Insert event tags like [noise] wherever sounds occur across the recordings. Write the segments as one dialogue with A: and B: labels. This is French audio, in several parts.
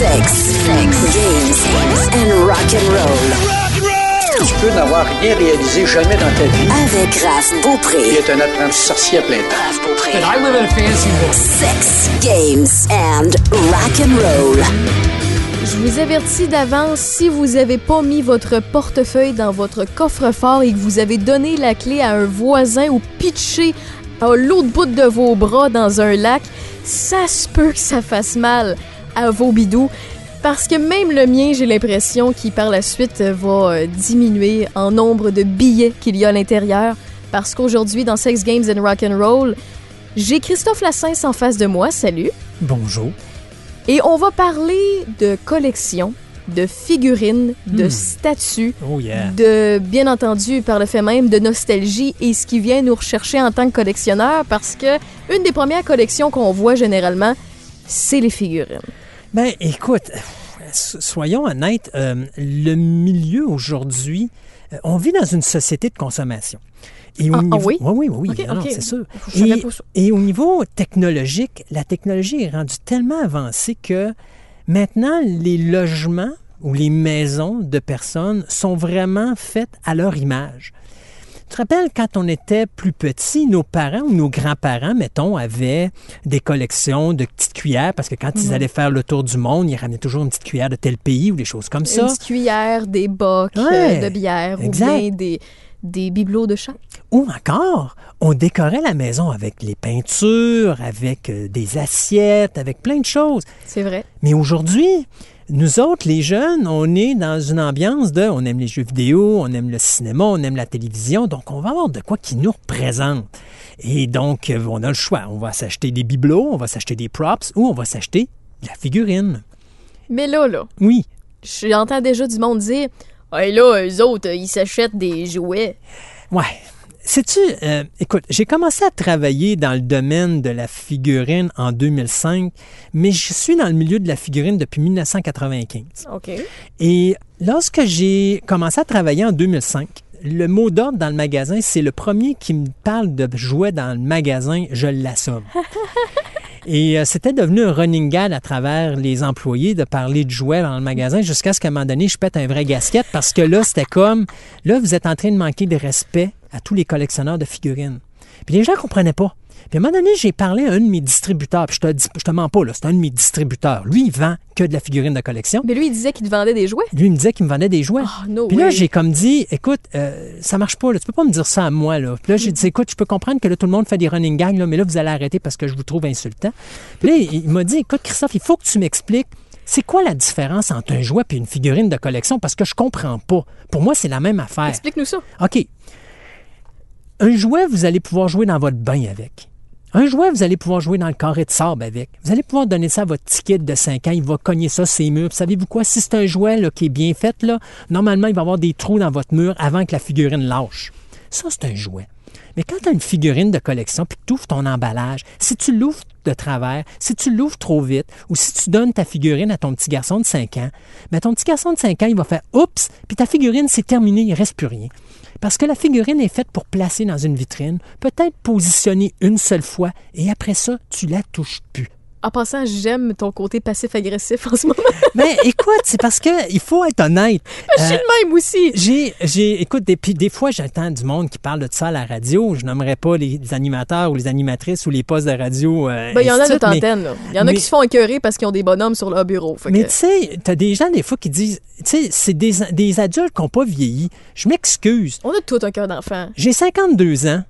A: Sex, sex, games and rock and roll.
B: Tu peux n'avoir rien réalisé jamais dans ta vie.
A: Avec Raph
B: Il
A: Beaupré.
B: est un apprenti sorcier à plein temps.
A: Raph Beaupré.
C: I live in a fancy world.
A: Sex, games and rock and roll.
D: Je vous avertis d'avance, si vous avez pas mis votre portefeuille dans votre coffre-fort et que vous avez donné la clé à un voisin ou pitché à l'autre bout de vos bras dans un lac, ça se peut que ça fasse mal à vos bidous. Parce que même le mien, j'ai l'impression qu'il par la suite va euh, diminuer en nombre de billets qu'il y a à l'intérieur. Parce qu'aujourd'hui, dans Sex Games and Rock and Roll, j'ai Christophe Lassens en face de moi. Salut.
E: Bonjour.
D: Et on va parler de collection, de figurines, de statues,
E: Oh yeah.
D: de, bien entendu, par le fait même, de nostalgie et ce qui vient nous rechercher en tant que collectionneur parce que une des premières collections qu'on voit généralement, c'est les figurines.
E: Ben, écoute, so- soyons honnêtes, euh, le milieu aujourd'hui, euh, on vit dans une société de consommation. Et au
D: Ah, ah
E: niveau...
D: oui?
E: oui, oui, oui, c'est sûr. Et au niveau technologique, la technologie est rendue tellement avancée que maintenant, les logements ou les maisons de personnes sont vraiment faites à leur image. Tu te rappelles, quand on était plus petit, nos parents ou nos grands-parents, mettons, avaient des collections de petites cuillères parce que quand
D: Mhm.
E: ils allaient faire le tour du monde, ils ramenaient toujours une petite cuillère de tel pays ou des choses comme
D: Une
E: ça.
D: petite cuillère, des bocs euh,
E: Ouais,
D: de bière
E: exact.
D: ou bien des, des bibelots de chat.
E: Ou encore, on décorait la maison avec les peintures, avec euh, des assiettes, avec plein de choses.
D: C'est vrai.
E: Mais aujourd'hui, nous autres, les jeunes, on est dans une ambiance de, on aime les jeux vidéo, on aime le cinéma, on aime la télévision, donc on va avoir de quoi qui nous représente. Et donc, euh, on a le choix. On va s'acheter des bibelots, on va s'acheter des props ou on va s'acheter de la figurine.
D: Mais là, là,
E: Oui.
D: j'entends déjà du monde dire Hey là, eux autres, ils s'achètent des jouets.
E: Ouais. Sais-tu, euh, écoute, j'ai commencé à travailler dans le domaine de la figurine en 2005, mais je suis dans le milieu de la figurine depuis 1995.
D: OK.
E: Et lorsque j'ai commencé à travailler en 2005, le mot d'ordre dans le magasin, c'est le premier qui me parle de jouets dans le magasin, je l'assomme. [laughs] Et euh, c'était devenu un running gag à travers les employés de parler de jouets dans le magasin jusqu'à ce qu'à un moment donné, je pète un vrai gasket parce que là, c'était comme, là, vous êtes en train de manquer de respect à tous les collectionneurs de figurines. Puis les gens ne comprenaient pas. Puis à un moment donné, j'ai parlé à un de mes distributeurs. Puis je te, dis- je te mens pas, là, c'est un de mes distributeurs. Lui, il vend que de la figurine de collection.
D: Mais lui, il disait qu'il te vendait des jouets.
E: Lui, il me disait qu'il me vendait des jouets.
D: Oh, no
E: Puis là, j'ai comme dit, écoute, euh, ça marche pas, là. tu peux pas me dire ça à moi. Là. Puis là, j'ai dit, écoute, je peux comprendre que là, tout le monde fait des running gags, là, mais là, vous allez arrêter parce que je vous trouve insultant. Puis là, il, il m'a dit, écoute, Christophe, il faut que tu m'expliques, c'est quoi la différence entre un jouet et une figurine de collection? Parce que je comprends pas. Pour moi, c'est la même affaire.
D: Explique-nous ça.
E: OK. Un jouet, vous allez pouvoir jouer dans votre bain avec. Un jouet, vous allez pouvoir jouer dans le carré de sable avec. Vous allez pouvoir donner ça à votre kid de 5 ans. Il va cogner ça, ses murs. Savez-vous quoi? Si c'est un jouet qui est bien fait, normalement, il va avoir des trous dans votre mur avant que la figurine lâche. Ça, c'est un jouet. Mais quand tu as une figurine de collection puis que tu ouvres ton emballage, si tu l'ouvres de travers, si tu l'ouvres trop vite ou si tu donnes ta figurine à ton petit garçon de 5 ans, ben ton petit garçon de 5 ans, il va faire oups, puis ta figurine, c'est terminé, il reste plus rien. Parce que la figurine est faite pour placer dans une vitrine, peut-être positionnée une seule fois, et après ça, tu la touches plus.
D: En passant, j'aime ton côté passif-agressif en ce moment. [laughs]
E: Mais écoute, c'est parce que il faut être honnête.
D: Je suis
E: Euh,
D: le même aussi.
E: J'ai, j'ai, écoute, des, fois, j'entends du monde qui parle de ça à la radio. Je nommerai pas les, les animateurs ou les animatrices ou les postes de radio. euh,
D: Ben, il y en a de là. Il y en a qui se font écœurer parce qu'ils ont des bonhommes sur leur bureau.
E: Mais
D: que-
E: tu sais, t'as des gens des fois qui disent, tu sais, c'est des, des adultes qui n'ont pas vieilli. Je m'excuse.
D: on a tout un cœur d'enfant.
E: J'ai 52 ans,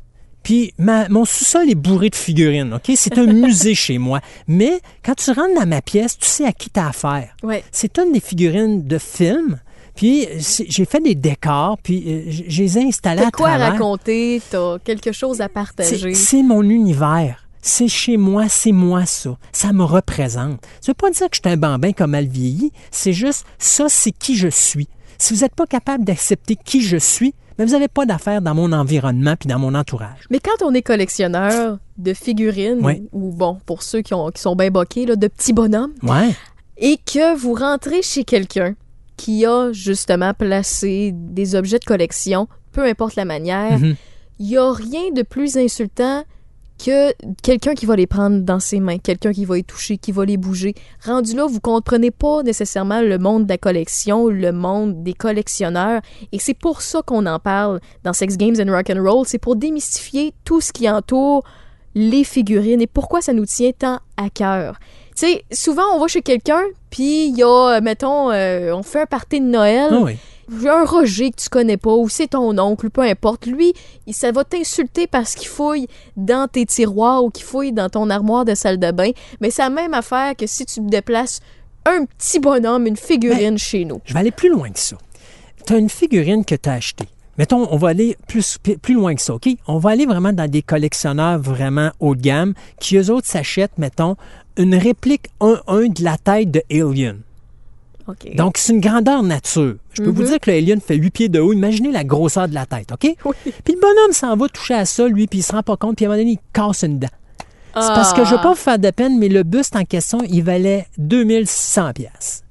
E: puis ma- mon sous-sol est bourré de figurines, OK? C'est un [laughs] musée chez moi. Mais quand tu rentres dans ma pièce, tu sais à qui t'as affaire.
D: Ouais.
E: C'est une des figurines de films. Puis j'ai fait des décors, puis euh, je les ai installés à
D: quoi à raconter, t'as quelque chose à partager?
E: c'est mon univers. C'est chez moi, c'est moi ça. Ça me représente. Ça veut pas dire que je suis un bambin comme mal vieilli. C'est juste, ça, c'est qui je suis. Si vous n'êtes pas capable d'accepter qui je suis, mais vous n'avez pas d'affaires dans mon environnement puis dans mon entourage.
D: Mais quand on est collectionneur de figurines, ou bon, pour ceux qui, ont, qui sont bien boqués, là, de petits bonhommes,
E: Ouais.
D: et que vous rentrez chez quelqu'un qui a justement placé des objets de collection, peu importe la manière,
E: Mhm.
D: il n'y a rien de plus insultant que quelqu'un qui va les prendre dans ses mains, quelqu'un qui va les toucher, qui va les bouger. Rendu là, vous comprenez pas nécessairement le monde de la collection, le monde des collectionneurs, et c'est pour ça qu'on en parle dans Sex Games and Rock and Roll, c'est pour démystifier tout ce qui entoure les figurines et pourquoi ça nous tient tant à cœur. Tu sais, souvent on va chez quelqu'un, puis il y a, mettons, euh, on fait un party de Noël,
E: Ah oui.
D: Un Roger que tu connais pas, ou c'est ton oncle, peu importe. Lui, ça va t'insulter parce qu'il fouille dans tes tiroirs ou qu'il fouille dans ton armoire de salle de bain. Mais c'est la même affaire que si tu te déplaces un petit bonhomme, une figurine chez nous.
E: Je vais aller plus loin que ça. Tu as une figurine que tu as achetée. Mettons, on va aller plus, plus loin que ça, OK? On va aller vraiment dans des collectionneurs vraiment haut de gamme qui, eux autres, s'achètent, mettons, une réplique 1-1 de la tête de Alien. Donc, c'est une grandeur nature. Je peux vous dire que le Alien fait 8 pieds de haut. Imaginez la grosseur de la tête, OK?
D: Oui.
E: Puis le bonhomme s'en va toucher à ça, lui, puis il se rend pas compte, puis à un moment donné, il casse une dent. C'est parce que je veux
D: Ah.
E: pas vous faire de peine, mais le buste en question, il valait 2600 pièces.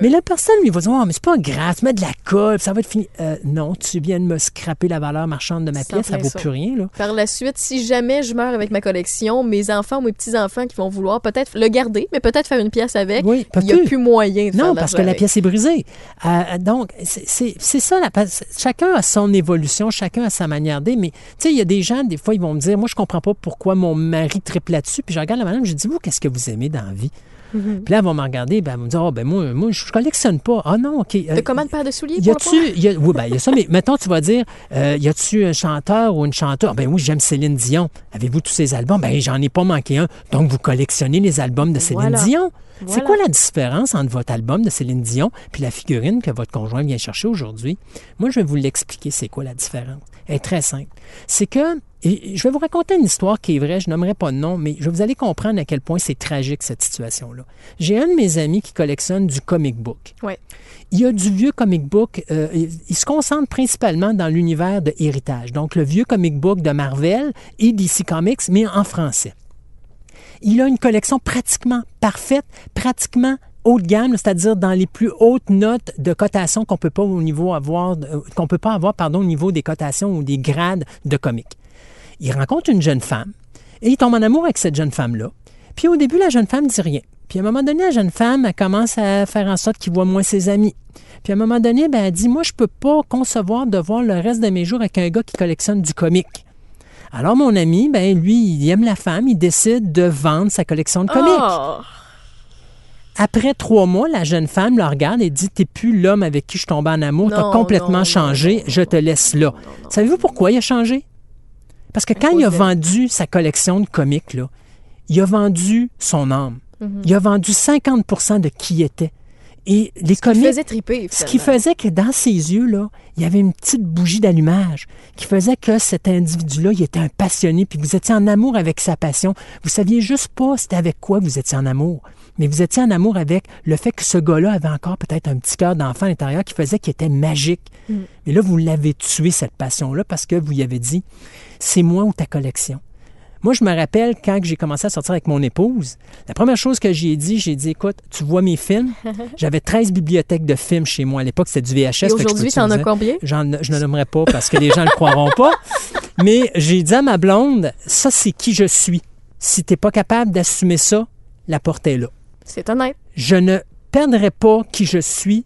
E: Mais la personne lui va dire oh, mais c'est pas grave, tu mets de la colle, ça va être fini. Euh, non, tu viens de me scraper la valeur marchande de ma pièce, ça vaut
D: ça.
E: plus rien. Là.
D: Par la suite, si jamais je meurs avec ma collection, mes enfants ou mes petits-enfants qui vont vouloir peut-être le garder, mais peut-être faire une pièce avec,
E: Oui,
D: il n'y a plus moyen de
E: Non, parce que la pièce est brisée. Euh, donc, c'est- ça. La, chacun a son évolution, chacun a sa manière d'être. Mais, tu sais, il y a des gens, des fois, ils vont me dire Moi, je comprends pas pourquoi mon mari triple là-dessus. Puis je regarde la madame, je dis Vous, qu'est-ce que vous aimez dans la vie?
D: Mhm.
E: Puis là, elle va me regarder, ben, elle va me dire Oh, ben, moi, moi je collectionne pas. Ah, non, OK. Euh,
D: T'as combien de paires de souliers
E: Y a-tu, y a- oui, ben, y a ça, mais mettons, tu vas dire, euh, y a-tu un chanteur ou une chanteuse? Ben oui, j'aime Céline Dion. Avez-vous tous ses albums? Ben, j'en ai pas manqué un. Donc, vous collectionnez les albums de Céline
D: Voilà.
E: Dion. C'est quoi la différence entre votre album de Céline Dion puis la figurine que votre conjoint vient chercher aujourd'hui? Moi, je vais vous l'expliquer, c'est quoi la différence. Elle est très simple. C'est que, et je vais vous raconter une histoire qui est vraie, je nommerai pas de nom, mais je vous allez comprendre à quel point c'est tragique, cette situation-là. J'ai un de mes amis qui collectionne du comic book.
D: Ouais.
E: Il y a du vieux comic book. euh, il, il se concentre principalement dans l'univers de héritage. Donc, le vieux comic book de Marvel et DC Comics, mais en français. Il a une collection pratiquement parfaite, pratiquement haut de gamme, c'est-à-dire dans les plus hautes notes de cotation qu'on peut pas au niveau avoir, euh, qu'on peut pas avoir, pardon, au niveau des cotations ou des grades de comics. Il rencontre une jeune femme et il tombe en amour avec cette jeune femme-là. Puis au début, la jeune femme dit rien. Puis à un moment donné, la jeune femme, elle commence à faire en sorte qu'il voit moins ses amis. Puis à un moment donné, ben, elle dit Moi, je peux pas concevoir de voir le reste de mes jours avec un gars qui collectionne du comique. Alors, mon ami, ben, lui, il aime la femme, il décide de vendre sa collection de comics.
D: Oh!
E: Après trois mois, la jeune femme le regarde et dit T'es plus l'homme avec qui je tombais en amour, t'as complètement
D: non,
E: changé,
D: non,
E: je te laisse là. Savez-vous pourquoi il a changé? Parce que quand il a vendu sa collection de comics, là, il a vendu son âme.
D: Mhm.
E: Il a vendu 50% de qui il était. Et les
D: Il
E: comics.
D: faisait triper.
E: Ce qui faisait que dans ses yeux, là, il y avait une petite bougie d'allumage qui faisait que cet individu-là, il était un passionné, puis vous étiez en amour avec sa passion. Vous saviez juste pas c'était avec quoi vous étiez en amour. Mais vous étiez en amour avec le fait que ce gars-là avait encore peut-être un petit cœur d'enfant à l'intérieur qui faisait qu'il était magique. Mais là, vous l'avez tué, cette passion-là, parce que vous lui avez dit, c'est moi ou ta collection. Moi, je me rappelle quand j'ai commencé à sortir avec mon épouse, la première chose que j'ai dit, j'ai dit, écoute, tu vois mes films? [laughs] J'avais 13 bibliothèques de films chez moi. À l'époque, c'était du VHS.
D: Aujourd'hui, t'en as combien?
E: J'en- je ne nommerai pas parce que les gens ne le croiront pas. [laughs] Mais j'ai dit à ma blonde, ça, c'est qui je suis. Si tu n'es pas capable d'assumer ça, la porte est là.
D: C'est honnête.
E: Je ne perdrai pas qui je suis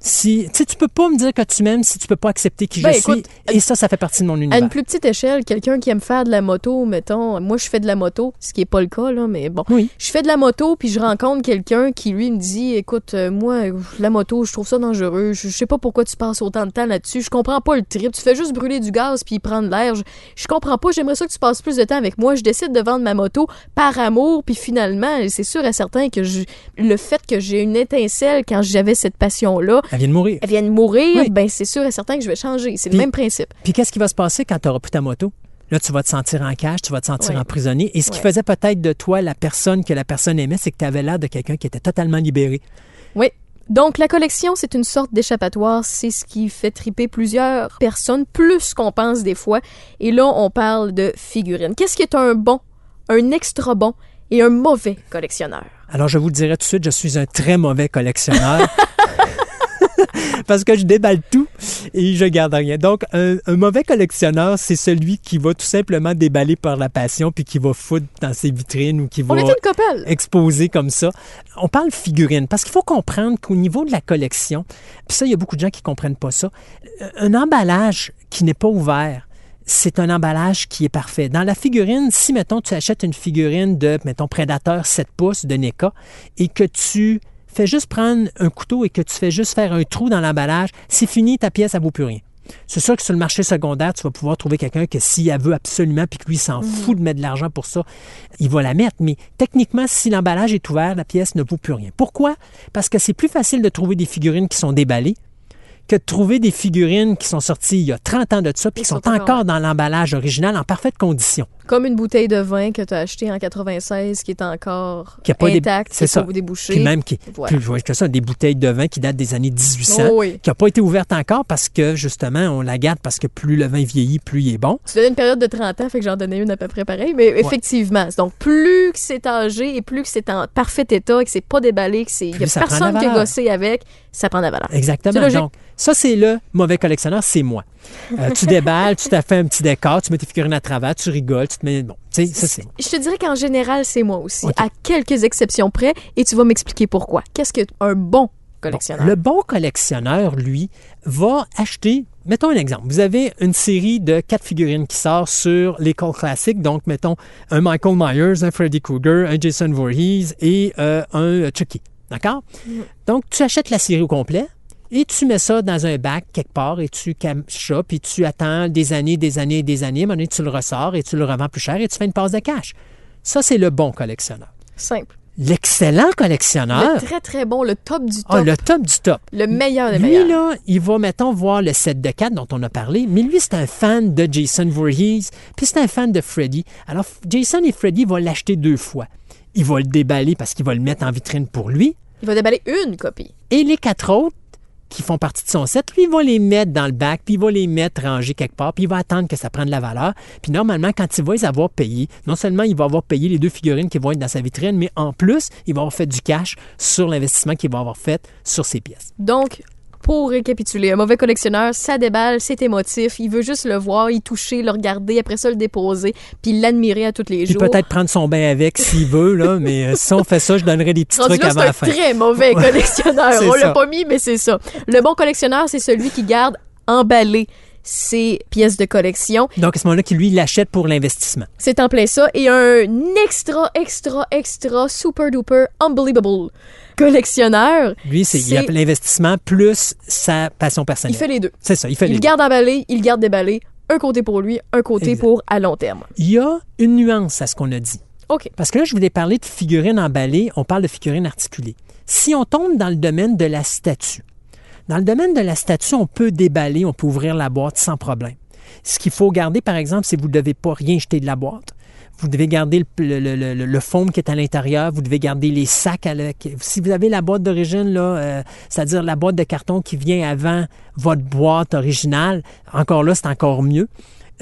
E: si. Tu sais, tu peux pas me dire que tu m'aimes si tu peux pas accepter qui
D: Ben,
E: je
D: écoute,
E: suis. Et ça, ça fait partie de mon
D: À
E: univers.
D: une plus petite échelle, quelqu'un qui aime faire de la moto, mettons, moi je fais de la moto, ce qui est pas le cas là, mais bon,
E: Oui.
D: je fais de la moto puis je rencontre quelqu'un qui lui me dit, écoute, euh, moi la moto, je trouve ça dangereux, je, je sais pas pourquoi tu passes autant de temps là-dessus, je comprends pas le trip, tu fais juste brûler du gaz puis prendre l'air, je, je comprends pas, j'aimerais ça que tu passes plus de temps avec moi, je décide de vendre ma moto par amour puis finalement, c'est sûr et certain que je- le fait que j'ai une étincelle quand j'avais cette passion là,
E: Elle vient de mourir.
D: elle vient de mourir,
E: Oui.
D: ben c'est sûr et certain que je vais changer, c'est le même principe.
E: Puis qu'est-ce qui va se passer quand tu n'auras plus ta moto? Là, tu vas te sentir en cage, tu vas te sentir
D: Ouais.
E: emprisonné. Et ce qui
D: Ouais.
E: faisait peut-être de toi la personne que la personne aimait, c'est que tu avais l'air de quelqu'un qui était totalement libéré.
D: Oui. Donc, la collection, c'est une sorte d'échappatoire. C'est ce qui fait triper plusieurs personnes, plus qu'on pense des fois. Et là, on parle de figurines. Qu'est-ce qui est un bon, un extra bon et un mauvais collectionneur?
E: Alors, je vous le dirai tout de suite, je suis un très mauvais collectionneur. [laughs] [laughs] Parce que je déballe tout. et je garde rien. Donc, un, un mauvais collectionneur, c'est celui qui va tout simplement déballer par la passion puis qui va foutre dans ses vitrines ou qui va exposer comme ça. On parle figurine parce qu'il faut comprendre qu'au niveau de la collection, puis ça, il y a beaucoup de gens qui comprennent pas ça, euh, un emballage qui n'est pas ouvert, c'est un emballage qui est parfait. Dans la figurine, si, mettons, tu achètes une figurine de, mettons, Predator 7 pouces de NECA et que tu fais juste prendre un couteau et que tu fais juste faire un trou dans l'emballage, c'est fini, ta pièce, elle vaut plus rien. C'est sûr que sur le marché secondaire, tu vas pouvoir trouver quelqu'un que s'il elle veut absolument puis que lui s'en fout de mettre de l'argent pour ça, il va la mettre. Mais techniquement, si l'emballage est ouvert, la pièce ne vaut plus rien. Pourquoi? Parce que c'est plus facile de trouver des figurines qui sont déballées que de trouver des figurines qui sont sorties il y a 30 ans de ça puis qui sont
D: sont encore
E: dans l'emballage original en parfaite condition.
D: Comme une bouteille de vin que tu as achetée en 96 qui est encore
E: Qui pas
D: intacte,
E: c'est ça.
D: pas débouchée.
E: Puis même qui
D: Voilà.
E: plus ouais, que ça, des bouteilles de vin qui datent des années 1800,
D: Oh oui.
E: qui n'a pas été ouverte encore parce que justement, on la garde parce que plus le vin vieillit, plus il est bon.
D: Tu donnais une période de 30 ans, fait que j'en donnais une à peu près pareil, mais effectivement. Donc, plus que c'est âgé et plus que c'est en parfait état, que c'est pas déballé, que c'est. Il y a personne qui a gossé avec, ça prend de la valeur.
E: Exactement. Donc, ça, c'est le mauvais collectionneur, c'est moi. Euh, tu déballes, tu t'as fait un petit décor, tu mets tes figurines à travers, tu rigoles, tu te mets. Bon, tu sais, ça, c'est.
D: Je te dirais qu'en général, c'est moi aussi, à quelques exceptions près, et tu vas m'expliquer pourquoi. Qu'est-ce qu'un bon collectionneur?
E: Le bon collectionneur, lui, va acheter. Mettons un exemple. Vous avez une série de quatre figurines qui sort sur l'école classique. Donc, mettons un Michael Myers, un Freddy Krueger, un Jason Voorhees et euh, un Chucky. D'accord? Donc, tu achètes la série au complet et tu mets ça dans un bac quelque part et tu caches ça, puis tu attends des années, des années et des années. À un moment donné, tu le ressors et tu le revends plus cher et tu fais une passe de cash. Ça, c'est le bon collectionneur.
D: Simple.
E: L'excellent collectionneur,
D: Le très, très bon, le top du top.
E: ah, le top du top.
D: Le meilleur des
E: Lui,
D: meilleurs.
E: là, il va, mettons, voir le set de 4 dont on a parlé, mais lui, c'est un fan de Jason Voorhees, puis c'est un fan de Freddy. Alors, Jason et Freddy vont l'acheter deux fois. Il va le déballer parce qu'il va le mettre en vitrine pour lui.
D: Il va déballer une copie.
E: Et les quatre autres qui font partie de son set, lui, il va les mettre dans le bac, puis il va les mettre rangés quelque part, puis il va attendre que ça prenne de la valeur. Puis normalement, quand il va les avoir payés, non seulement il va avoir payé les deux figurines qui vont être dans sa vitrine, mais en plus, il va avoir fait du cash sur l'investissement qu'il va avoir fait sur ses pièces.
D: Donc, pour récapituler, un mauvais collectionneur, ça déballe, c'est émotif, il veut juste le voir, y toucher, le regarder, après ça le déposer, puis l'admirer à tous les jours.
E: peut-être prendre son bain avec s'il veut, là, mais euh, si on fait ça, je donnerai des petits
D: Rendu
E: trucs
D: là,
E: avant
D: c'est
E: la
D: un
E: fin.
D: très mauvais collectionneur. [laughs]
E: C'est
D: On l'a pas mis, mais c'est ça. Le bon collectionneur, c'est celui qui garde emballé ses pièces de collection.
E: Donc, à ce moment-là, qui lui, l'achète pour l'investissement.
D: C'est en plein ça. Et un extra, extra, extra, super duper, unbelievable collectionneur.
E: Lui, c'est il l'investissement plus sa passion
D: Il
E: personnelle.
D: fait les deux.
E: C'est ça, il fait
D: Il
E: les deux.
D: garde emballé, il garde déballé. Un côté pour lui, un côté
E: Exact.
D: pour à long terme.
E: Il y a une nuance à ce qu'on a dit.
D: OK.
E: Parce que là, je voulais parler de figurines emballées, on parle de figurines articulées. Si on tombe dans le domaine de la statue, dans le domaine de la statue, on peut déballer, on peut ouvrir la boîte sans problème. Ce qu'il faut garder, par exemple, c'est que vous ne devez pas rien jeter de la boîte. Vous devez garder le, le, le, le- foam qui est à l'intérieur. Vous devez garder les sacs. À si vous avez la boîte d'origine, là, euh, c'est-à-dire la boîte de carton qui vient avant votre boîte originale, encore là, c'est encore mieux.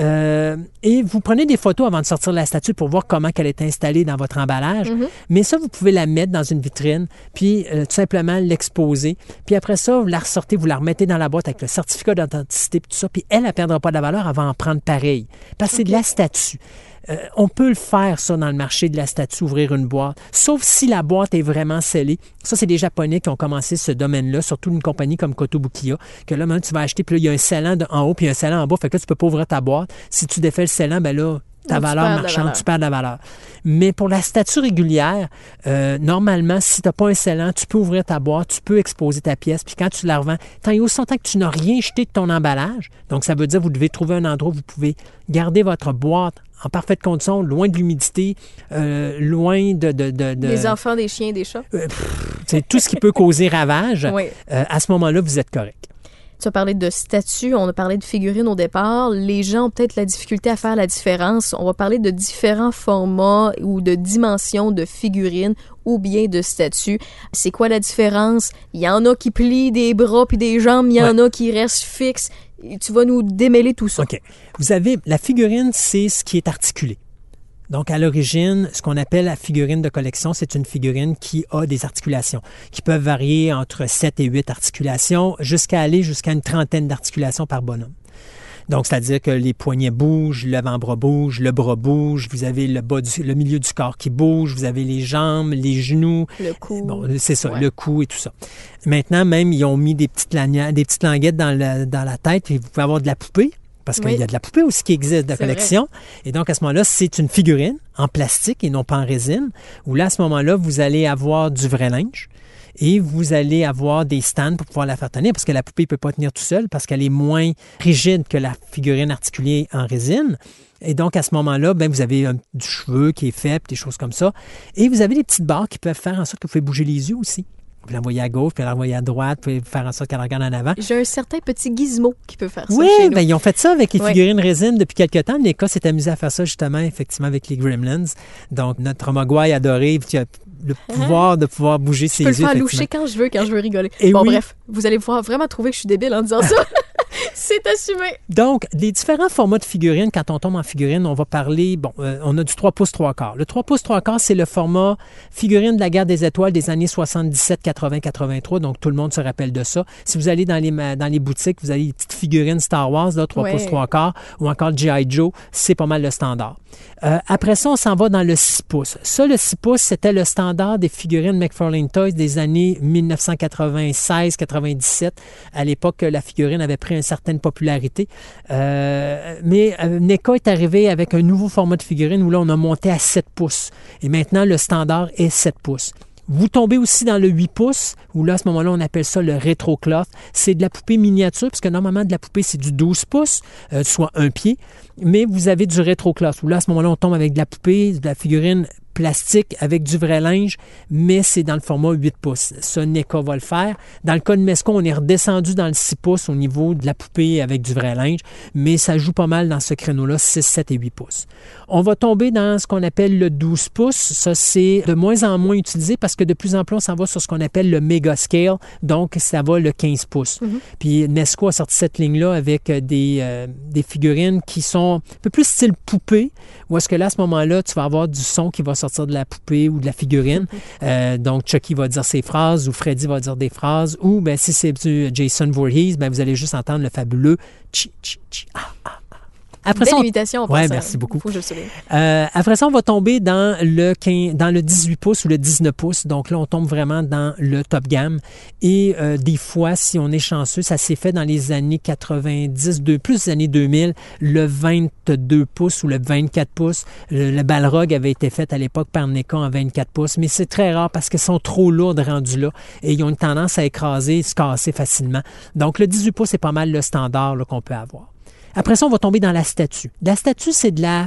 E: Euh, et vous prenez des photos avant de sortir la statue pour voir comment elle est installée dans votre emballage. Mais ça, vous pouvez la mettre dans une vitrine, puis euh, tout simplement l'exposer. Puis après ça, vous la ressortez, vous la remettez dans la boîte avec le certificat d'authenticité, puis tout ça. Puis elle, elle ne perdra pas de la valeur, elle va en prendre pareil. Parce que c'est de la statue. Euh, on peut le faire, ça, dans le marché de la statue, ouvrir une boîte, sauf si la boîte est vraiment scellée. Ça, c'est des Japonais qui ont commencé ce domaine-là, surtout une compagnie comme Kotobukiya, que là, maintenant, tu vas acheter, puis là, il y a un scellant en haut, puis un scellant en bas, fait que là, tu peux pas ouvrir ta boîte. Si tu défais le scellant, ben là, ta valeur marchande,
D: valeur.
E: tu perds de la valeur. Mais pour la statue régulière, euh, normalement, si tu n'as pas un scellant, tu peux ouvrir ta boîte, tu peux exposer ta pièce, puis quand tu la revends, tant et aussi longtemps que tu n'as rien jeté de ton emballage, donc ça veut dire que vous devez trouver un endroit où vous pouvez garder votre boîte en parfaite condition, loin de l'humidité, euh, loin de... de, de, de-
D: Des enfants, des chiens, des chats.
E: c'est tout ce qui peut causer ravage. [laughs]
D: Oui.
E: Euh, à ce moment-là, vous êtes correct.
D: Tu as parlé de statues, on a parlé de figurines au départ. Les gens ont peut-être la difficulté à faire la différence. On va parler de différents formats ou de dimensions de figurines ou bien de statues. C'est quoi la différence? Il y en a qui plient des bras puis des jambes, il y en a qui restent fixes. Tu vas nous démêler tout ça.
E: OK. Vous avez... La figurine, c'est ce qui est articulé. Donc, à l'origine, ce qu'on appelle la figurine de collection, c'est une figurine qui a des articulations, qui peuvent varier entre 7 et 8 articulations, jusqu'à aller jusqu'à une trentaine d'articulations par bonhomme. Donc, c'est-à-dire que les poignets bougent, l'avant-bras bouge, le bras bouge, vous avez le, bas du- le milieu du corps qui bouge, vous avez les jambes, les genoux.
D: Le cou.
E: Bon, c'est ça,
D: Ouais.
E: le cou et tout ça. Maintenant, même, ils ont mis des petites, lanières, des petites languettes dans la tête et vous pouvez avoir de la poupée. Parce qu'il y a de la poupée aussi qui existe de
D: C'est
E: collection. Et donc, à ce moment-là, c'est une figurine en plastique et non pas en résine, où là, à ce moment-là, vous allez avoir du vrai linge et vous allez avoir des stands pour pouvoir la faire tenir parce que la poupée ne peut pas tenir tout seul parce qu'elle est moins rigide que la figurine articulée en résine. Et donc, à ce moment-là, ben, vous avez un- du cheveu qui est fait, puis des choses comme ça. Et vous avez des petites barres qui peuvent faire en sorte que vous pouvez bouger les yeux aussi. Vous l'envoyez à gauche, puis l'envoyer à droite, puis faire en sorte qu'elle regarde en avant.
D: J'ai un certain petit gizmo qui peut faire ça
E: Oui,
D: chez nous.
E: ben, ils ont fait ça avec les
D: Ouais.
E: figurines résine depuis quelques temps. L'Écosse s'est amusé à faire ça justement, effectivement, avec les Gremlins. Donc, notre Mogwai adoré, qui a le pouvoir de pouvoir bouger ses
D: je peux le
E: yeux.
D: faire loucher quand je veux, quand je veux rigoler.
E: Et
D: bon,
E: oui.
D: bref, vous allez pouvoir vraiment trouver que je suis débile en disant [laughs] ça. [laughs] C'est assumé.
E: Donc, les différents formats de figurines, quand on tombe en figurine, on va parler, bon, euh, on a du 3 pouces 3 quarts. Le 3 pouces 3 quarts, c'est le format figurine de la guerre des étoiles des années 77, 80, 83. Donc, tout le monde se rappelle de ça. Si vous allez dans les, ma- dans les boutiques, vous avez les petites figurines Star Wars, là, 3
D: Ouais.
E: pouces 3 quarts, ou encore G.I. Joe, c'est pas mal le standard. Euh, après ça, on s'en va dans le 6 pouces. Ça, le 6 pouces, c'était le standard des figurines McFarlane Toys des années 1996-97. À l'époque, la figurine avait pris une certaine popularité. Euh, mais euh, NECA est arrivé avec un nouveau format de figurine où là, on a monté à 7 pouces. Et maintenant, le standard est 7 pouces. Vous tombez aussi dans le 8 pouces, où là, à ce moment-là, on appelle ça le rétro cloth. C'est de la poupée miniature, puisque normalement, de la poupée, c'est du 12 pouces, euh, soit un pied. Mais vous avez du rétro cloth, où là, à ce moment-là, on tombe avec de la poupée, de la figurine plastique avec du vrai linge, mais c'est dans le format 8 pouces. Ça, NECA va le faire. Dans le cas de Mesco, on est redescendu dans le 6 pouces au niveau de la poupée avec du vrai linge, mais ça joue pas mal dans ce créneau-là, 6, 7 et 8 pouces. On va tomber dans ce qu'on appelle le 12 pouces. Ça, c'est de moins en moins utilisé parce que de plus en plus, on s'en va sur ce qu'on appelle le mega scale, donc ça va le 15 pouces. Puis Nesco a sorti cette ligne-là avec euh, des, euh, des figurines qui sont un peu plus style poupée, où est-ce que là, à ce moment-là, tu vas avoir du son qui va sortir de la poupée ou de la figurine. [laughs] Euh, donc, Chucky va dire ses phrases ou Freddy va dire des phrases. Ou ben, si c'est du Jason Voorhees, ben, vous allez juste entendre le fabuleux chi, chi, chi, ah, ah. Après
D: Belle
E: ça, on-
D: imitation.
E: Ouais, merci beaucoup.
D: Faut que je
E: euh, après ça, on va tomber dans le, 15 dans le 18 pouces ou le 19 pouces. Donc là, on tombe vraiment dans le top gamme. Et euh, des fois, si on est chanceux, ça s'est fait dans les années 90, de, plus des années 2000, le 22 pouces ou le 24 pouces. Le, le Balrog avait été fait à l'époque par NECA en 24 pouces, mais c'est très rare parce qu'ils sont trop lourds rendus là et ils ont une tendance à écraser, se casser facilement. Donc le 18 pouces, c'est pas mal le standard qu'on peut avoir. Après ça, on va tomber dans la statue. La statue, c'est de la.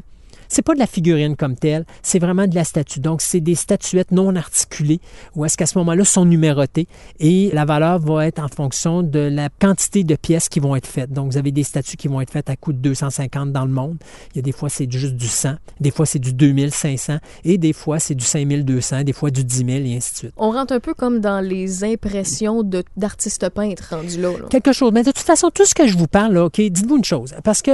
E: C'est pas de la figurine comme telle, c'est vraiment de la statue. Donc, c'est des statuettes non articulées où est-ce qu'à ce, moment-là sont numérotées et la valeur va être en fonction de la quantité de pièces qui vont être faites. Donc, vous avez des statues qui vont être faites à coût de 250 dans le monde. Il y a des fois, c'est juste du 100, des fois, c'est du 2500 et des fois, c'est du 5200, des fois, du 10 000 et ainsi de suite.
D: On rentre un peu comme dans les impressions d'artistes peintres rendus là. là.
E: quelque chose. Mais de toute façon, tout ce que je vous parle, là, OK, dites-vous une chose. Parce que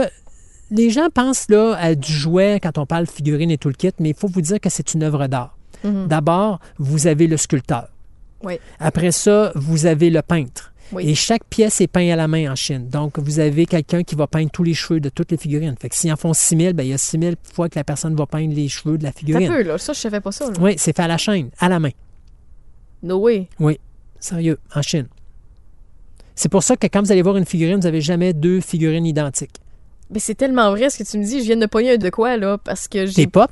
E: les gens pensent là, à du jouet quand on parle figurine et tout le kit, mais il faut vous dire que c'est une œuvre d'art.
D: Mhm.
E: D'abord, vous avez le sculpteur.
D: Oui.
E: Après ça, vous avez le peintre.
D: Oui.
E: Et chaque pièce est peinte à la main en Chine. Donc, vous avez quelqu'un qui va peindre tous les cheveux de toutes les figurines. Fait que s'ils en font 6000, ben, il y a 6000 fois que la personne va peindre les cheveux de la figurine.
D: peut, là. Ça, je savais pas ça. là.
E: Oui, c'est fait à la chaîne, à la main.
D: No way.
E: Oui, sérieux, en Chine. C'est pour ça que quand vous allez voir une figurine, vous n'avez jamais deux figurines identiques.
D: Mais c'est tellement vrai ce que tu me dis. Je viens de pogner un de quoi, là, parce que
E: Tes
D: j'ai...
E: pop,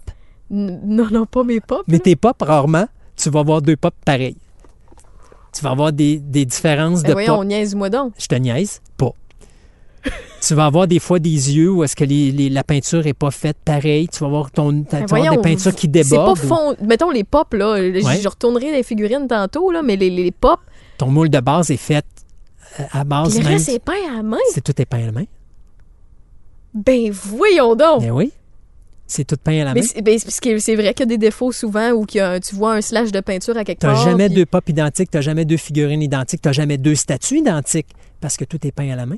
D: N- Non, non, pas mes pop.
E: mais tes pop, rarement, tu vas avoir deux pop pareils. Tu vas avoir des, des différences
D: Ben
E: de
D: voyons,
E: pop.
D: niaise-moi donc.
E: Je te niaise, pas. tu vas avoir des fois des yeux où est-ce que les- les- la peinture est pas faite pareil. Tu vas avoir, ton, ta-
D: Ben
E: tu vas avoir
D: voyons,
E: des peintures qui
D: C'est pas
E: débordent. ou
D: fond... Mettons les pop, là. Je-
E: Ouais.
D: Je retournerai les figurines tantôt, là, mais les, les pop,
E: Ton moule de base est fait euh, à base
D: puis le
E: même.
D: reste, c'est peint à la main.
E: C'est tout est peint à la main.
D: Ben voyons donc.
E: Ben oui. C'est tout peint à la main.
D: c'est ben, c'est que vrai qu'il y a des défauts souvent où qu'il y a un- tu vois un slash de peinture à quelque
E: Tu n'as
D: part.
E: jamais
D: puis-
E: deux pop identiques, tu n'as jamais deux figurines identiques, tu n'as jamais deux statues identiques parce que tout est peint à la main.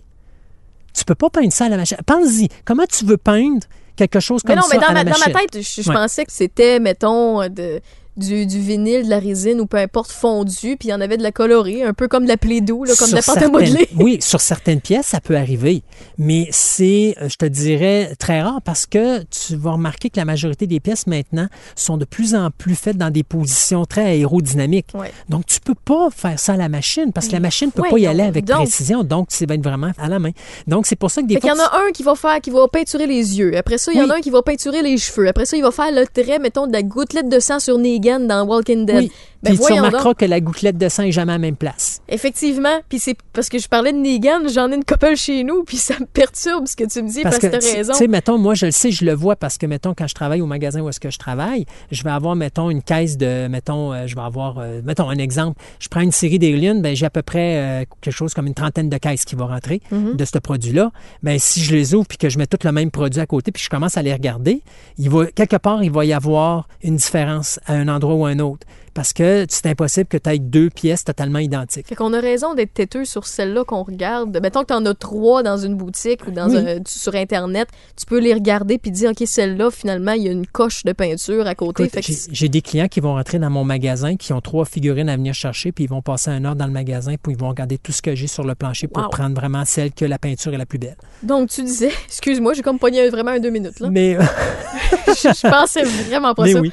E: Tu peux pas peindre ça à la machine. Pense-y, comment tu veux peindre quelque chose comme
D: Mais non,
E: ça
D: mais dans,
E: à la
D: ma, dans ma tête, je, je
E: Ouais.
D: pensais que c'était, mettons, de, du, du vinyle, de la résine ou peu importe fondu, puis il y en avait de la colorée, un peu comme de la Play-Doh, là, comme de la pâte à modeler. [laughs]
E: Oui, sur certaines pièces, ça peut arriver. Mais c'est, euh, je te dirais, très rare parce que tu vas remarquer que la majorité des pièces maintenant sont de plus en plus faites dans des positions très aérodynamiques.
D: Ouais.
E: Donc, tu peux pas faire ça à la machine parce que la machine ne peut
D: Ouais,
E: pas y aller avec
D: donc-
E: précision. Donc, ça va être vraiment à la main. Donc, c'est pour ça que des
D: Fait
E: fois...
D: y en a un qui va faire, qui va peinturer les yeux. Après ça, il y en a un qui va peinturer les cheveux. Après ça, il va faire le trait, mettons, de la gouttelette de sang sur Negan dans Walking Dead.
E: Oui.
D: Ben
E: Puis tu remarqueras
D: donc.
E: que la gouttelette de sang est jamais à la même place.
D: Effectivement. Puis c'est parce que je parlais de Negan, j'en ai une couple chez nous, puis ça me perturbe ce que tu me dis parce, que
E: tu
D: raison.
E: tu sais, mettons, moi, je le sais, je le vois parce que, mettons, quand je travaille au magasin où est-ce que je travaille, je vais avoir, mettons, une caisse de, mettons, euh, je vais avoir, euh, mettons, un exemple. Je prends une série d'Alien, ben j'ai à peu près euh, quelque chose comme une trentaine de caisses qui vont rentrer
D: Mhm.
E: de ce produit-là. Ben si je les ouvre puis que je mets tout le même produit à côté puis je commence à les regarder, il va, quelque part, il va y avoir une différence à un endroit ou à un autre. Parce que c'est impossible que tu aies deux pièces totalement identiques.
D: Fait qu'on a raison d'être têteux sur celle-là qu'on regarde. Mettons que t'en as trois dans une boutique ou dans
E: Oui.
D: un, sur Internet, tu peux les regarder puis dire, OK, celle-là, finalement, il y a une coche de peinture à côté.
E: J'ai- des clients qui vont rentrer dans mon magasin, qui ont trois figurines à venir chercher, puis ils vont passer un heure dans le magasin, puis ils vont regarder tout ce que j'ai sur le plancher pour
D: Wow.
E: prendre vraiment celle que la peinture est la plus belle.
D: Donc, tu disais, [laughs] excuse-moi, j'ai comme pogné vraiment un deux minutes, là.
E: Mais, [laughs] [laughs]
D: je, je pensais vraiment pas
E: mais
D: ça.
E: oui.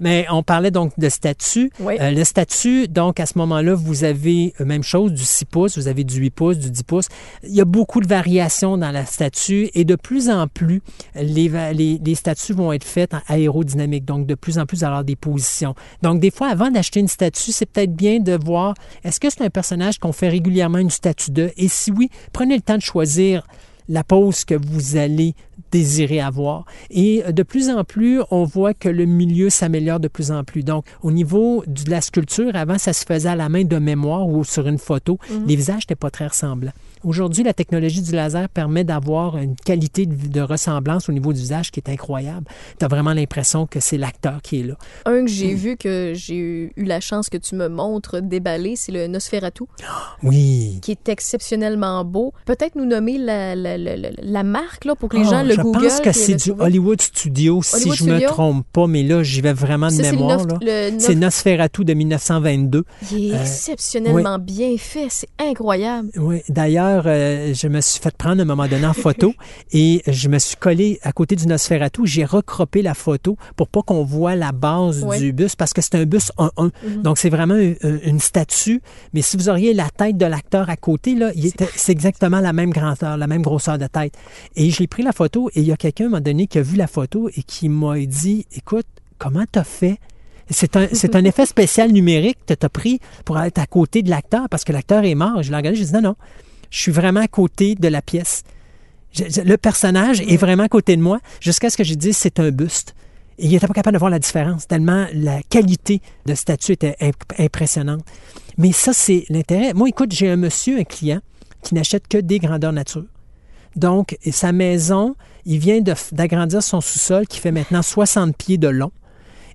E: Mais on parlait donc de statut.
D: Oui.
E: Euh, le statut, donc à ce moment-là, vous avez euh, même chose du 6 pouces, vous avez du 8 pouces, du 10 pouces. Il y a beaucoup de variations dans la statue et de plus en plus, les, les statues vont être faites en aérodynamique, donc de plus en plus alors des positions. Donc des fois, avant d'acheter une statue, c'est peut-être bien de voir est-ce que c'est un personnage qu'on fait régulièrement une statue de? Et si oui, prenez le temps de choisir la pose que vous allez désirer avoir. Et de plus en plus, on voit que le milieu s'améliore de plus en plus. Donc, au niveau de la sculpture, avant, ça se faisait à la main de mémoire ou sur une photo. Les visages n'étaient pas très ressemblants. Aujourd'hui, la technologie du laser permet d'avoir une qualité de, de ressemblance au niveau du visage qui est incroyable. Tu as vraiment l'impression que c'est l'acteur qui est là.
D: Un que j'ai vu, que j'ai eu, la chance que tu me montres déballer, c'est le Nosferatu, [gasps]
E: Oui.
D: qui est exceptionnellement beau. Peut-être nous nommer la, la, la, la- la marque, là, pour que les
E: Oh,
D: gens le
E: je
D: googlent.
E: pense que c'est du. Hollywood Studio, si je me
D: Studio?
E: trompe pas, mais là, j'y vais vraiment de
D: Ça,
E: mémoire. C'est Nosferatu de 1922.
D: Il est
E: Euh,
D: exceptionnellement bien fait, c'est incroyable.
E: Oui, d'ailleurs, euh, je me suis fait prendre à un moment donné en photo [laughs] et je me suis collé à côté du Nosferatu. J'ai recroppé la photo pour pas qu'on voit la base du bus parce que c'est un bus 1-1.
D: Mhm.
E: Donc, c'est vraiment une, une statue. Mais si vous auriez la tête de l'acteur à côté, là, c'est exactement la même grandeur, la même grosseur de tête. Et j'ai pris la photo et il y a quelqu'un, à un moment donné, qui a vu la photo et qui m'a dit, écoute, comment t'as fait? C'est un, c'est un effet spécial numérique que tu as pris pour être à côté de l'acteur parce que l'acteur est mort. Je l'ai regardé, j'ai dit non, non, je suis vraiment à côté de la pièce. Je- je- le personnage est vraiment à côté de moi jusqu'à ce que j'ai dit c'est un buste. Et il n'était pas capable de voir la différence, tellement la qualité de statue était imp- impressionnante. Mais ça, c'est l'intérêt. Moi, écoute, j'ai un monsieur, un client, qui n'achète que des grandeurs nature. Donc, sa maison, il vient d'agrandir son sous-sol qui fait maintenant 60 pieds de long.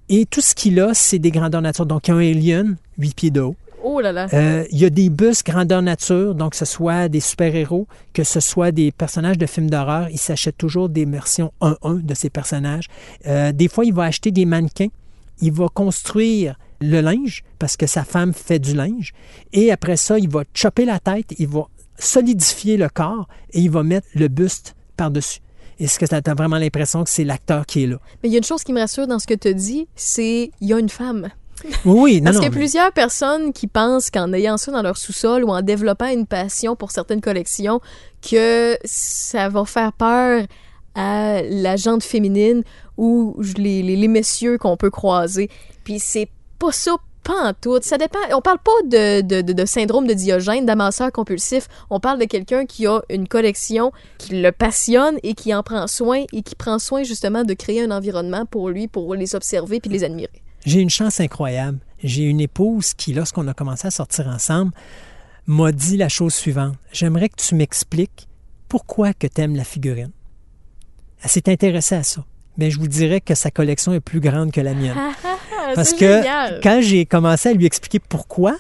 E: Et tout ce qu'il a, c'est des grandeurs nature. Donc, il y a un alien, 8 pieds de haut.
D: Oh là là.
E: Euh, il y a des bus grandeur nature, donc que ce soit des super-héros, que ce soit des personnages de films d'horreur. Il s'achète toujours des versions 1-1 de ces personnages. Euh, des fois, il va acheter des mannequins. Il va construire le linge parce que sa femme fait du linge. Et après ça, il va chopper la tête, il va solidifier le corps et il va mettre le buste par-dessus. Est-ce que tu as vraiment l'impression que c'est l'acteur qui est là?
D: Mais il y a une chose qui me rassure dans ce que tu dis, c'est il y a une femme.
E: Oui, non,
D: Parce qu'il y a
E: mais-
D: plusieurs personnes qui pensent qu'en ayant ça dans leur sous-sol ou en développant une passion pour certaines collections, que ça va faire peur à la gente féminine ou les, les, les messieurs qu'on peut croiser. Puis c'est pas ça en. Ça dépend. On parle pas de, syndrome de Diogène, d'amasseur compulsif. On parle de quelqu'un qui a une collection, qui le passionne et qui en prend soin et qui prend soin justement de créer un environnement pour lui, pour les observer puis les admirer.
E: J'ai une chance incroyable. J'ai une épouse qui, lorsqu'on a commencé à sortir ensemble, m'a dit la chose suivante. J'aimerais que tu m'expliques pourquoi que tu aimes la figurine. Elle s'est intéressée à ça. Mais je vous dirais que sa collection est plus grande que la mienne. [laughs] Parce que
D: génial.
E: quand j'ai commencé à lui expliquer pourquoi,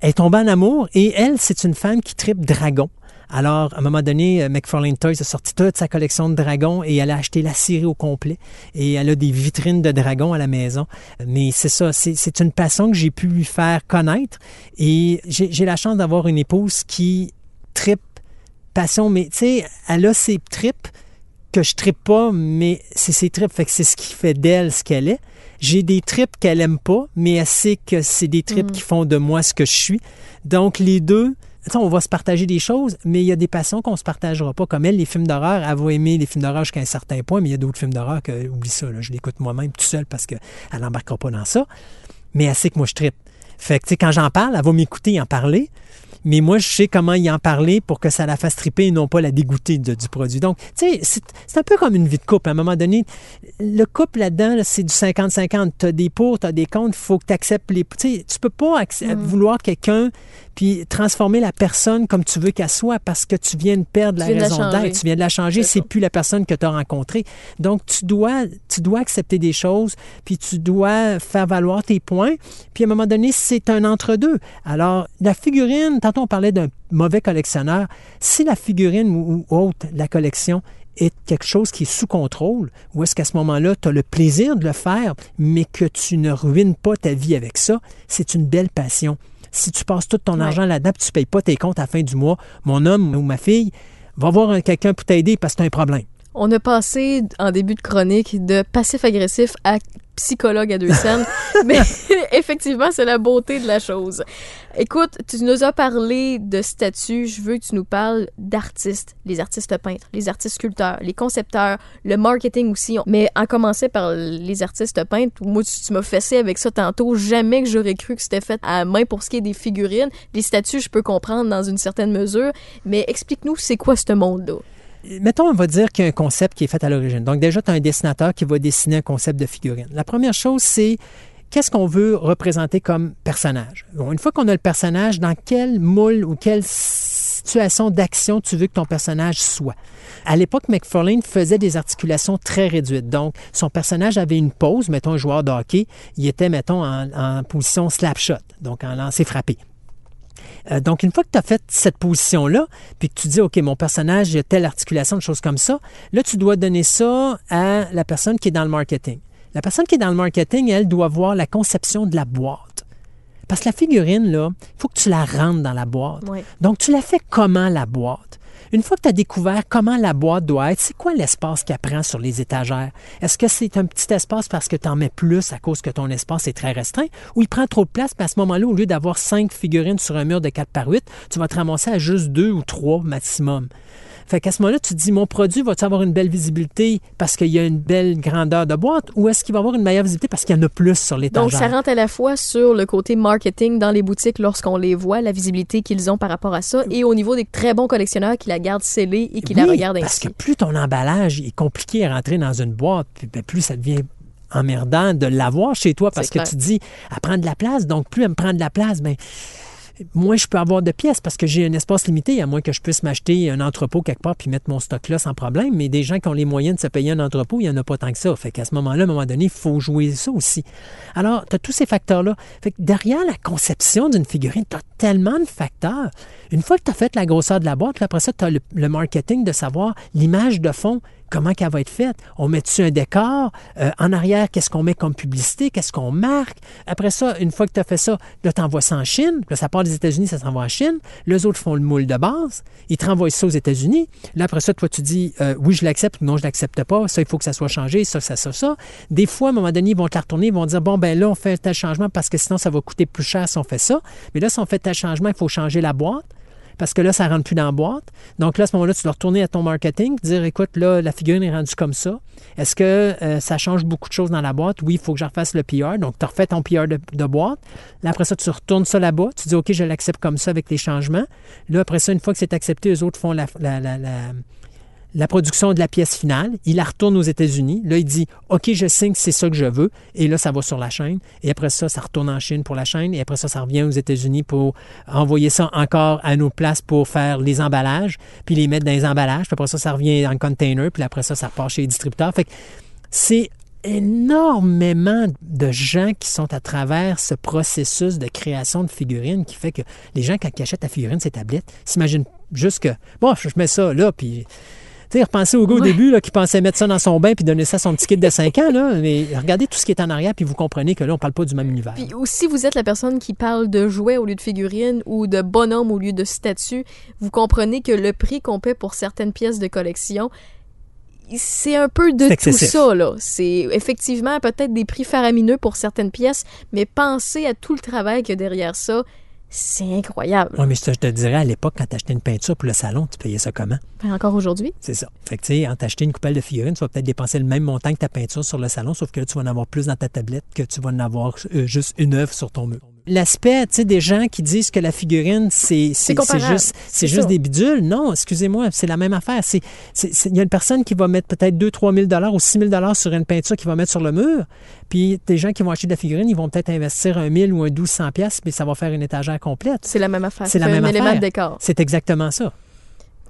E: elle est tombée en amour et elle, c'est une femme qui tripe dragon. Alors, à un moment donné, euh, McFarlane Toys a sorti toute sa collection de dragons et elle a acheté la série au complet. Et elle a des vitrines de dragons à la maison. Mais c'est ça, c'est une passion que j'ai pu lui faire connaître. Et j'ai la chance d'avoir une épouse qui tripe passion, mais tu sais, elle a ses tripes que je tripe pas, mais c'est ses tripes, fait que c'est ce qui fait d'elle ce qu'elle est. J'ai des tripes qu'elle aime pas, mais elle sait que c'est des tripes mm. qui font de moi ce que je suis. Donc les deux, on va se partager des choses, mais il y a des passions qu'on ne se partagera pas. Comme elle, les films d'horreur, elle va aimer les films d'horreur jusqu'à un certain point, mais il y a d'autres films d'horreur que, oublie ça, je l'écoute moi-même tout seul parce qu'elle n'embarquera pas dans ça. Mais elle sait que moi, je tripe. Fait que, tu sais, quand j'en parle, elle va m'écouter et en parler mais moi, je sais comment y en parler pour que ça la fasse triper et non pas la dégoûter du produit. Donc, tu sais, c'est un peu comme une vie de couple. À un moment donné, le couple là-dedans, c'est du 50-50. Tu as des pour, tu as des contre, il faut que tu acceptes les. Tu sais, tu peux pas mm. vouloir quelqu'un puis transformer la personne comme tu veux qu'elle soit parce que tu viens de perdre la raison d'être, tu viens de la changer, c'est plus la personne que tu as rencontrée. Donc tu dois tu dois accepter des choses, puis tu dois faire valoir tes points, puis à un moment donné, c'est un entre-deux. Alors la figurine, tantôt on parlait d'un mauvais collectionneur, si la figurine ou, autre, la collection est quelque chose qui est sous contrôle, ou est-ce qu'à ce, moment-là, tu as le plaisir de le faire, mais que tu ne ruines pas ta vie avec ça, c'est une belle passion si tu passes tout ton argent là-dedans tu ne payes pas tes comptes à la fin du mois, mon homme ou ma fille va voir quelqu'un pour t'aider parce que tu as un problème.
D: On a passé en début de chronique de passif-agressif à psychologue à deux scènes, [laughs] mais [laughs] effectivement, c'est la beauté de la chose. Écoute, tu nous as parlé de statut, je veux que tu nous parles d'artistes, les artistes peintres, les artistes sculpteurs, les concepteurs, le marketing aussi, mais en commençant par les artistes peintres, moi tu, m'as fessé avec ça tantôt, jamais que j'aurais cru que c'était fait à main pour ce qui est des figurines. Les statues, je peux comprendre dans une certaine mesure, mais explique-nous c'est quoi ce monde-là?
E: Mettons, on va dire qu'il y a un concept qui est fait à l'origine. Donc, déjà, tu as un dessinateur qui va dessiner un concept de figurine. La première chose, c'est qu'est-ce qu'on veut représenter comme personnage? Une fois qu'on a le personnage, dans quel moule ou quelle situation d'action tu veux que ton personnage soit? À l'époque, McFarlane faisait des articulations très réduites. Donc, son personnage avait une pose, mettons un joueur de hockey, il était, mettons, en, en position slap shot, donc en lancer frappé. Euh, donc, une fois que tu as fait cette position-là, puis que tu dis, OK, mon personnage, a telle articulation, une chose comme ça, là, tu dois donner ça à la personne qui est dans le marketing. La personne qui est dans le marketing, elle doit voir la conception de la boîte. Parce que la figurine, là, il faut que tu la rentres dans la boîte. Donc, tu la fais comment la boîte? Une fois que tu as découvert comment la boîte doit être, c'est quoi l'espace qu'elle prend sur les étagères? Est-ce que c'est un petit espace parce que tu en mets plus à cause que ton espace est très restreint? Ou il prend trop de place, puis à ce moment-là, au lieu d'avoir cinq figurines sur un mur de 4 par 8, tu vas te ramasser à juste deux ou trois maximum? Fait qu'à ce moment-là, tu te dis, mon produit va-tu avoir une belle visibilité parce qu'il y a une belle grandeur de boîte ou est-ce qu'il va avoir une meilleure visibilité parce qu'il y en a plus sur l'étagère?
D: Donc, ça rentre à la fois sur le côté marketing dans les boutiques lorsqu'on les voit, la visibilité qu'ils ont par rapport à ça et au niveau des très bons collectionneurs qui la gardent scellée et qui la regardent ainsi.
E: parce que plus ton emballage est compliqué à rentrer dans une boîte, ben, plus ça devient emmerdant de l'avoir chez toi parce que tu dis, elle prend de la place, donc plus elle me prend de la place, ben moins je peux avoir de pièces parce que j'ai un espace limité, à moins que je puisse m'acheter un entrepôt quelque part puis mettre mon stock là sans problème. Mais des gens qui ont les moyens de se payer un entrepôt, il n'y en a pas tant que ça. Fait qu'à ce moment-là, à un moment donné, il faut jouer ça aussi. Alors, tu as tous ces facteurs-là. Fait que derrière la conception d'une figurine, tu as tellement de facteurs. Une fois que tu as fait la grosseur de la boîte, après ça, tu as le marketing de savoir l'image de fond comment qu'elle va être faite. On met-tu un décor? Euh, en arrière, qu'est-ce qu'on met comme publicité? Qu'est-ce qu'on marque? Après ça, une fois que tu as fait ça, là, tu envoies ça en Chine. Là, ça part des États-Unis, ça s'envoie en Chine. Les autres font le moule de base. Ils te renvoient ça aux États-Unis. Là, après ça, toi, tu dis euh, oui, je l'accepte ou non, je l'accepte pas. Ça, il faut que ça soit changé. Ça, ça, ça, ça. Des fois, à un moment donné, ils vont te la retourner. Ils vont dire bon, ben là, on fait tel changement parce que sinon, ça va coûter plus cher si on fait ça. Mais là, si on fait tel changement, il faut changer la boîte parce que là, ça ne rentre plus dans la boîte. Donc là, à ce moment-là, tu dois retourner à ton marketing, dire écoute, là, la figurine est rendue comme ça. Est-ce que euh, ça change beaucoup de choses dans la boîte? Oui, il faut que je refasse le PR. Donc, tu refais ton PR de, boîte. Là, après ça, tu retournes ça là-bas. Tu dis OK, je l'accepte comme ça avec les changements. Là, après ça, une fois que c'est accepté, les autres font la production de la pièce finale, il la retourne aux États-Unis. Là, il dit OK, je signe, c'est ça que je veux. Et là, ça va sur la chaîne. Et après ça, ça retourne en Chine pour la chaîne. Et après ça, ça revient aux États-Unis pour envoyer ça encore à nos places pour faire les emballages, puis les mettre dans les emballages. Puis après ça, ça revient en container. Puis après ça, ça repart chez les distributeurs. Fait que c'est énormément de gens qui sont à travers ce processus de création de figurines qui fait que les gens, quand ils achètent la figurine, c'est tablette, s'imaginent juste que, bon, je mets ça là, puis... Sais, repensez au gars au
D: Ouais.
E: début là, qui pensait mettre ça dans son bain puis donner ça à son petit kid de 5 ans. Là. Mais regardez tout ce qui est en arrière puis vous comprenez que là, on parle pas du même univers.
D: Puis aussi, vous êtes la personne qui parle de jouets au lieu de figurines ou de bonhommes au lieu de statues. Vous comprenez que le prix qu'on paie pour certaines pièces de collection, c'est un peu de tout ça, là. C'est effectivement peut-être des prix faramineux pour certaines pièces, mais pensez à tout le travail qu'il y a derrière ça. C'est incroyable.
E: Oui, mais je te, je te dirais, à l'époque, quand tu achetais une peinture pour le salon, tu payais ça comment?
D: Enfin, encore aujourd'hui.
E: C'est ça. Fait que, tu sais, en t'acheter une coupelle de figurines, tu vas peut-être dépenser le même montant que ta peinture sur le salon, sauf que là, tu vas en avoir plus dans ta tablette que tu vas en avoir euh, juste une œuvre sur ton mur. L'aspect, tu sais, des gens qui disent que la figurine, c'est juste,
D: C'est
E: juste
D: ça.
E: des bidules. Non, excusez-moi, c'est la même affaire. C'est- Il y a une personne qui va mettre peut-être 2-3 000 ou 6 000 sur une peinture qu'il va mettre sur le mur. Puis des gens qui vont acheter de la figurine, ils vont peut-être investir un 1000 ou un 1200 pièces, mais ça va faire une étagère complète.
D: C'est la même affaire.
E: C'est la même
D: un élément
E: affaire.
D: de décor.
E: C'est exactement ça.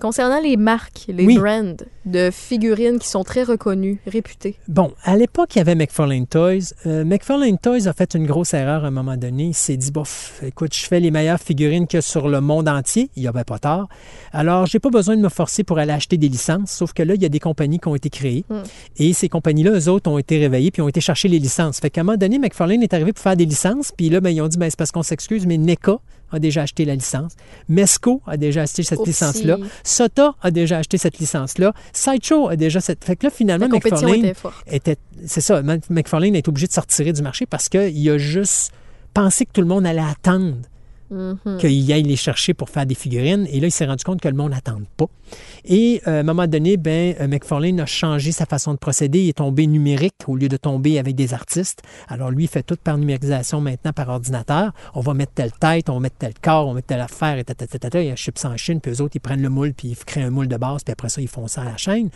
D: Concernant les marques, les
E: Oui.
D: brands de figurines qui sont très reconnues, réputées.
E: Bon, à l'époque, il y avait McFarlane Toys. Euh, McFarlane Toys a fait une grosse erreur à un moment donné. Il s'est dit, bof, écoute, je fais les meilleures figurines que sur le monde entier. Il n'y avait pas tard. Alors, j'ai pas besoin de me forcer pour aller acheter des licences. Sauf que là, il y a des compagnies qui ont été créées.
D: Mm.
E: Et ces compagnies-là, eux autres, ont été réveillées puis ont été chercher les licences. Fait qu'à un moment donné, McFarlane est arrivé pour faire des licences. Puis là, ben, ils ont dit, ben, c'est parce qu'on s'excuse, mais NECA a déjà acheté la licence. Mesco a déjà acheté cette licence-là. Sota a déjà acheté cette licence-là. Sideshow a déjà cette. Fait que là, finalement, McFarlane
D: était.
E: C'est ça, McFarlane est obligé de se retirer du marché parce qu'il a juste pensé que tout le monde allait attendre
D: Mhm.
E: qu'il aille les chercher pour faire des figurines. Et là, il s'est rendu compte que le monde n'attend pas. Et euh, à un moment donné, ben, euh, McFarlane a changé sa façon de procéder. Il est tombé numérique au lieu de tomber avec des artistes. Alors lui, il fait tout par numérisation maintenant, par ordinateur. On va mettre telle tête, on va mettre tel corps, on va mettre telle affaire, et ta, ta, ta, ta, ta. Il ship ça en Chine, puis eux autres, ils prennent le moule, puis ils créent un moule de base, puis après ça, ils font ça à la chaîne.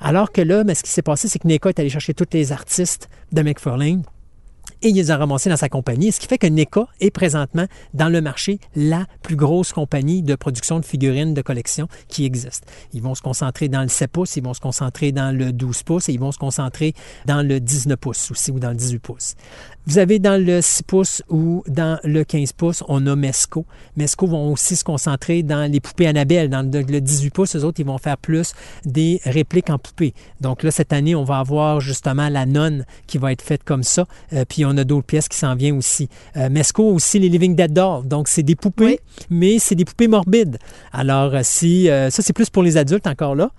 E: Alors que là, ben, ce qui s'est passé, c'est que NECA est allé chercher tous les artistes de McFarlane et il les a dans sa compagnie, ce qui fait que NECA est présentement dans le marché la plus grosse compagnie de production de figurines de collection qui existe. Ils vont se concentrer dans le 7 pouces, ils vont se concentrer dans le 12 pouces et ils vont se concentrer dans le 19 pouces aussi ou dans le 18 pouces. Vous avez dans le 6 pouces ou dans le 15 pouces, on a Mesco. Mesco vont aussi se concentrer dans les poupées Annabelle. Dans le le 18 pouces, eux autres, ils vont faire plus des répliques en poupées. Donc là, cette année, on va avoir justement la nonne qui va être faite comme ça. Euh, puis on a d'autres pièces qui s'en viennent aussi. Euh, Mesco aussi les Living Dead Dolls. Donc c'est des poupées,
D: Oui.
E: mais c'est des poupées morbides. Alors euh, si euh, ça, c'est plus pour les adultes encore là.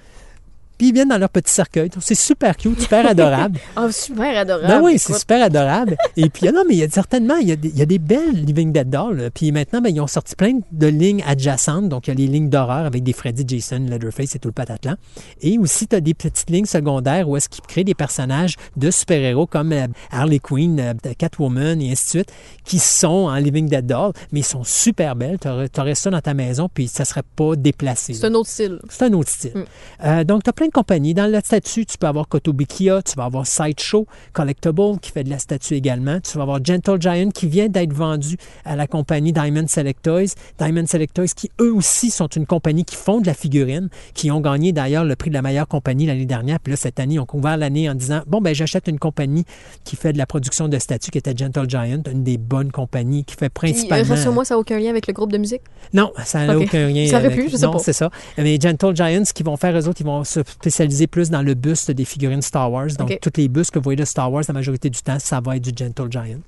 E: Puis ils viennent dans leur petit cercueil. C'est super cute, super [laughs] adorable.
D: Ah, super adorable.
E: Ben oui, c'est super adorable. Et puis, ah non, mais il y a certainement, il y a des, il y a des belles Living Dead Dolls. Puis maintenant, ben, ils ont sorti plein de lignes adjacentes. Donc, il y a les lignes d'horreur avec des Freddy, Jason, Leatherface et tout le patatlan. Et aussi, tu as des petites lignes secondaires où est-ce qu'ils créent des personnages de super-héros comme euh, Harley Quinn, euh, Catwoman et ainsi de suite, qui sont en Living Dead Doll, mais ils sont super belles. Tu aurais, ça dans ta maison, puis ça serait pas déplacé.
D: C'est un autre style.
E: C'est un autre style.
D: Mm.
E: Euh, donc, tu as plein de compagnies. Dans le statut, tu peux avoir Kotobukiya, tu vas avoir Sideshow Collectible qui fait de la statue également. Tu vas avoir Gentle Giant qui vient d'être vendu à la compagnie Diamond Select Toys. Diamond Select Toys qui, eux aussi, sont une compagnie qui font de la figurine, qui ont gagné d'ailleurs le prix de la meilleure compagnie l'année dernière. Puis là, cette année, ils ont couvert l'année en disant Bon, ben j'achète une compagnie qui fait de la production de statues qui était Gentle Giant, une des bonnes compagnies qui fait
D: Puis, euh,
E: principalement.
D: Rassure-moi, ça n'a aucun lien avec le groupe de musique?
E: Non, ça n'a aucun lien. [laughs]
D: Savais
E: avec-
D: plus, je sais
E: non,
D: pas.
E: c'est ça. Mais Gentle Giants, ce qu'ils vont faire, eux autres, ils vont se spécialiser plus dans le buste des figurines Star Wars. Donc,
D: Ok.
E: toutes les bustes que vous voyez de Star Wars, la majorité du temps, ça va être du Gentle Giant.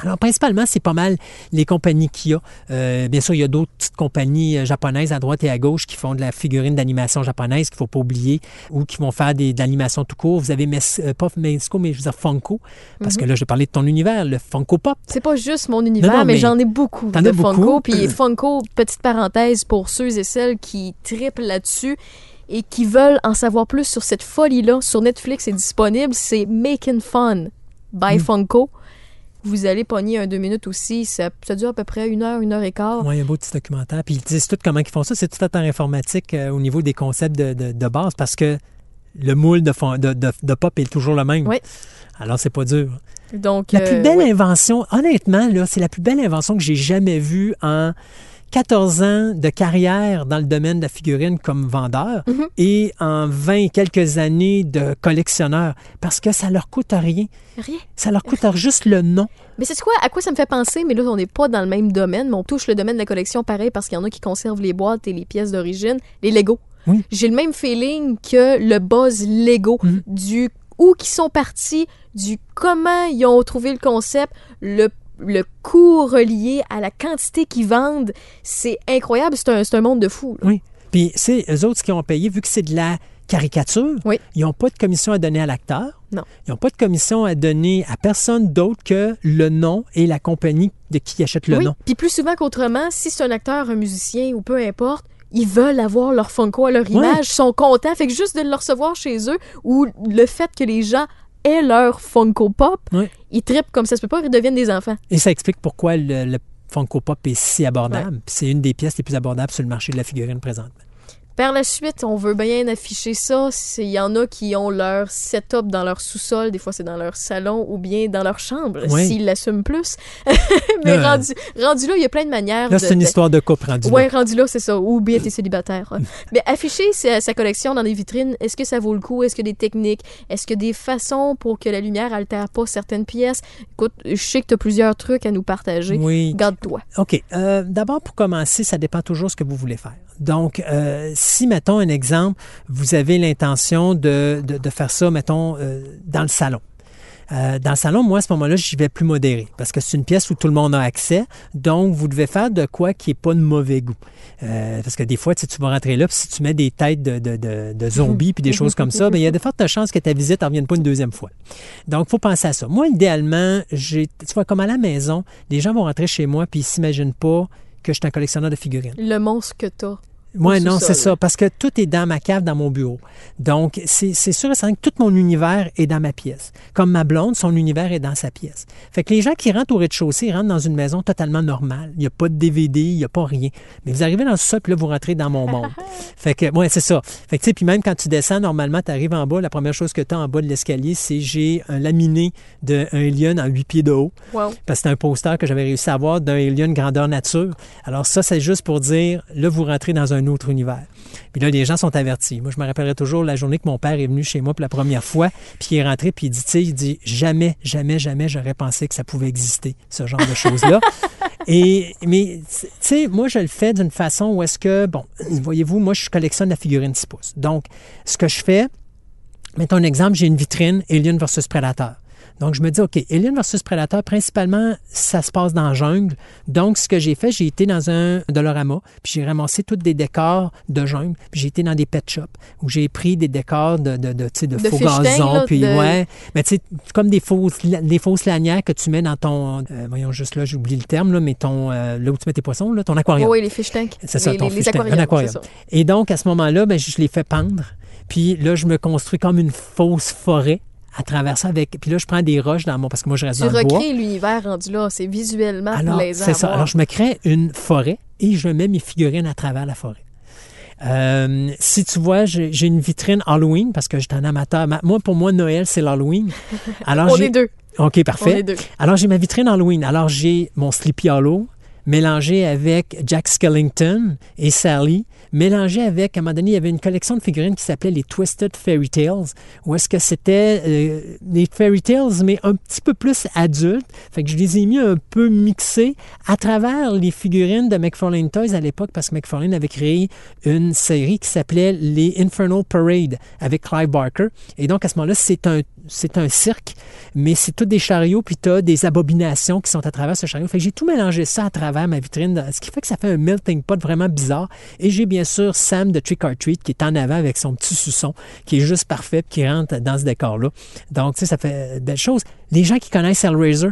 E: Alors, principalement, c'est pas mal les compagnies qu'il y a. Euh, bien sûr, il y a d'autres petites compagnies euh, japonaises à droite et à gauche qui font de la figurine d'animation japonaise qu'il ne faut pas oublier ou qui vont faire des, de l'animation tout court. Vous avez, Mes, euh, pas Mesco, mais je veux dire Funko. Parce
D: Mhm.
E: que là, je vais parler de ton univers, le Funko Pop.
D: C'est pas juste mon univers,
E: Non, non,
D: mais,
E: mais
D: j'en ai beaucoup de. Funko. Puis [clears throat] Funko, petite parenthèse pour ceux et celles qui triplent là-dessus et qui veulent en savoir plus sur cette folie-là, sur Netflix, c'est disponible. C'est Making Fun by
E: Mm.
D: Funko. Vous allez pogner un deux minutes aussi. Ça, ça dure à peu près une heure, une heure et quart.
E: Oui, un beau petit documentaire. Puis ils disent tout comment ils font ça. C'est tout fait en informatique euh, au niveau des concepts de, de- de base parce que le moule de, fond- de, de- de pop est toujours le même.
D: Oui.
E: Alors, c'est pas dur.
D: Donc,
E: La
D: euh,
E: plus belle
D: ouais.
E: invention, honnêtement, là, c'est la plus belle invention que j'ai jamais vue en 14 ans de carrière dans le domaine de la figurine comme vendeur
D: Mhm.
E: et en 20 quelques années de collectionneur parce que ça leur coûte rien.
D: Rien.
E: Ça leur coûte juste le nom.
D: Mais c'est quoi, à quoi ça me fait penser? Mais là, on n'est pas dans le même domaine, mais on touche le domaine de la collection pareil parce qu'il y en a qui conservent les boîtes et les pièces d'origine, les Lego.
E: Oui.
D: J'ai le même feeling que le buzz Lego,
E: Mhm.
D: du où qui sont partis, du comment ils ont trouvé le concept, le le coût relié à la quantité qu'ils vendent, c'est incroyable. C'est un, monde de fou. là.
E: Oui. Puis c'est eux autres qui ont payé, vu que c'est de la caricature,
D: Oui.
E: ils n'ont pas de commission à donner à l'acteur.
D: Non.
E: Ils n'ont pas de commission à donner à personne d'autre que le nom et la compagnie de qui achète le
D: oui.
E: nom.
D: Puis plus souvent qu'autrement, si c'est un acteur, un musicien ou peu importe, ils veulent avoir leur Funko à leur image, sont contents. Fait que juste de le recevoir chez eux ou le fait que les gens aient leur Funko Pop,
E: Oui.
D: ils trippent comme ça se peut pas, ils deviennent des enfants.
E: Et ça explique pourquoi le, le Funko Pop est si abordable. C'est une des pièces les plus abordables sur le marché de la figurine présentement.
D: Par la suite, on veut bien afficher ça. Il y en a qui ont leur setup dans leur sous-sol, des fois c'est dans leur salon ou bien dans leur chambre,
E: Oui.
D: s'ils l'assument plus. [laughs] Mais
E: Là,
D: rendu, rendu là, il y a plein de manières
E: Là,
D: de-
E: c'est une
D: de-
E: histoire de couple rendu là.
D: Ouais, rendu là, c'est ça. Ou bien t'es célibataire. Mais afficher sa, sa collection dans des vitrines, est-ce que ça vaut le coup? Est-ce que des techniques? Est-ce que des façons pour que la lumière altère pas certaines pièces? Écoute, je sais que tu as plusieurs trucs à nous partager.
E: Oui.
D: Garde-toi.
E: OK. Euh, D'abord, pour commencer, ça dépend toujours ce que vous voulez faire. Donc, euh, si, mettons un exemple, vous avez l'intention de, de, faire ça, mettons, euh, dans le salon. Euh, dans le salon, moi, à ce moment-là, j'y vais plus modéré parce que c'est une pièce où tout le monde a accès. Donc, vous devez faire de quoi qui n'est pas de mauvais goût. Euh, parce que des fois, tu tu vas rentrer là, puis si tu mets des têtes de, de, de, zombies puis des choses comme ça, ben, il y a de fortes chances que ta visite ne revienne pas une deuxième fois. Donc, il faut penser à ça. Moi, idéalement, tu vois, comme à la maison, les gens vont rentrer chez moi puis ils s'imaginent pas que je suis un collectionneur de figurines.
D: Le monstre que t'as.
E: Moi, non, c'est ça, parce que tout est dans ma cave, dans mon bureau. Donc, c'est sûr et certain que tout mon univers est dans ma pièce. Comme ma blonde, son univers est dans sa pièce. Fait que les gens qui rentrent au rez-de-chaussée, rentrent dans une maison totalement normale. Il n'y a pas de DVD, il n'y a pas rien. Mais vous arrivez dans ça, puis là, vous rentrez dans mon monde. [laughs] fait que, ouais, c'est ça. Fait que, tu sais, puis même quand tu descends, normalement, tu arrives en bas, la première chose que tu as en bas de l'escalier, c'est j'ai un laminé d'un alien en 8 pieds de haut
D: Wow.
E: parce que c'est un poster que j'avais réussi à avoir d'un alien grandeur nature. Alors ça, c'est juste pour dire, là, vous rentrez dans un autre univers. Puis là, les gens sont avertis. Moi, je me rappellerai toujours la journée que mon père est venu chez moi pour la première fois, puis il est rentré, puis il dit, tu sais, il dit, jamais, jamais, jamais, j'aurais pensé que ça pouvait exister, ce genre de choses-là. [laughs] Et, mais, tu sais, moi, je le fais d'une façon où est-ce que, bon, voyez-vous, moi, je collectionne la figurine 6 pouces. Donc, ce que je fais, mettons un exemple, j'ai une vitrine Alien versus Predator. Donc, je me dis, OK, Alien versus Predator, principalement, ça se passe dans la jungle. Donc, ce que j'ai fait, j'ai été dans un Dolorama, puis j'ai ramassé tous des décors de jungle, puis j'ai été dans des pet shops où j'ai pris des décors de, de, de, faux gazon,
D: là,
E: puis
D: de-
E: ouais. Mais tu sais, comme des fausses, des fausses lanières que tu mets dans ton, euh, voyons juste là, j'oublie le terme, là, mais ton, euh, là où tu mets tes poissons, là, ton aquarium.
D: Oui, les fish tanks.
E: C'est ça,
D: les,
E: ton
D: les, les
E: fish tank, un aquarium. Et donc, à ce moment-là, ben, je je les fais pendre. Puis là, je me construis comme une fausse forêt à travers ça avec. Puis là, je prends des roches dans mon. Parce que moi, je reste
D: Tu
E: dans le bois.
D: recrées l'univers rendu là. C'est visuellement
E: Alors,
D: plaisant.
E: c'est ça. Alors, je me crée une forêt et je mets mes figurines à travers la forêt. Euh, si tu vois, j'ai une vitrine Halloween parce que j'étais un amateur. Ma- Moi, pour moi, Noël, c'est l'Halloween. [laughs] Alors,
D: On
E: j'ai-
D: est deux.
E: OK,
D: On est
E: parfait.
D: deux.
E: Alors, j'ai ma vitrine Halloween. Alors, j'ai mon Sleepy Hollow mélangé avec Jack Skellington et Sally, mélangé avec, à un moment donné, il y avait une collection de figurines qui s'appelait les Twisted Fairy Tales, où est-ce que c'était euh, les Fairy Tales, mais un petit peu plus adultes. Fait que je les ai mis un peu mixés à travers les figurines de McFarlane Toys à l'époque, parce que McFarlane avait créé une série qui s'appelait les Infernal Parade avec Clive Barker. Et donc, à ce moment-là, c'est un c'est un cirque, mais c'est tous des chariots, puis tu as des abominations qui sont à travers ce chariot. Fait que j'ai tout mélangé ça à travers ma vitrine, ce qui fait que ça fait un melting pot vraiment bizarre. Et j'ai bien sûr Sam de Trick or Treat qui est en avant avec son petit suçon, qui est juste parfait, puis qui rentre dans ce décor-là. Donc, tu ça fait belle chose. Les gens qui connaissent Hellraiser,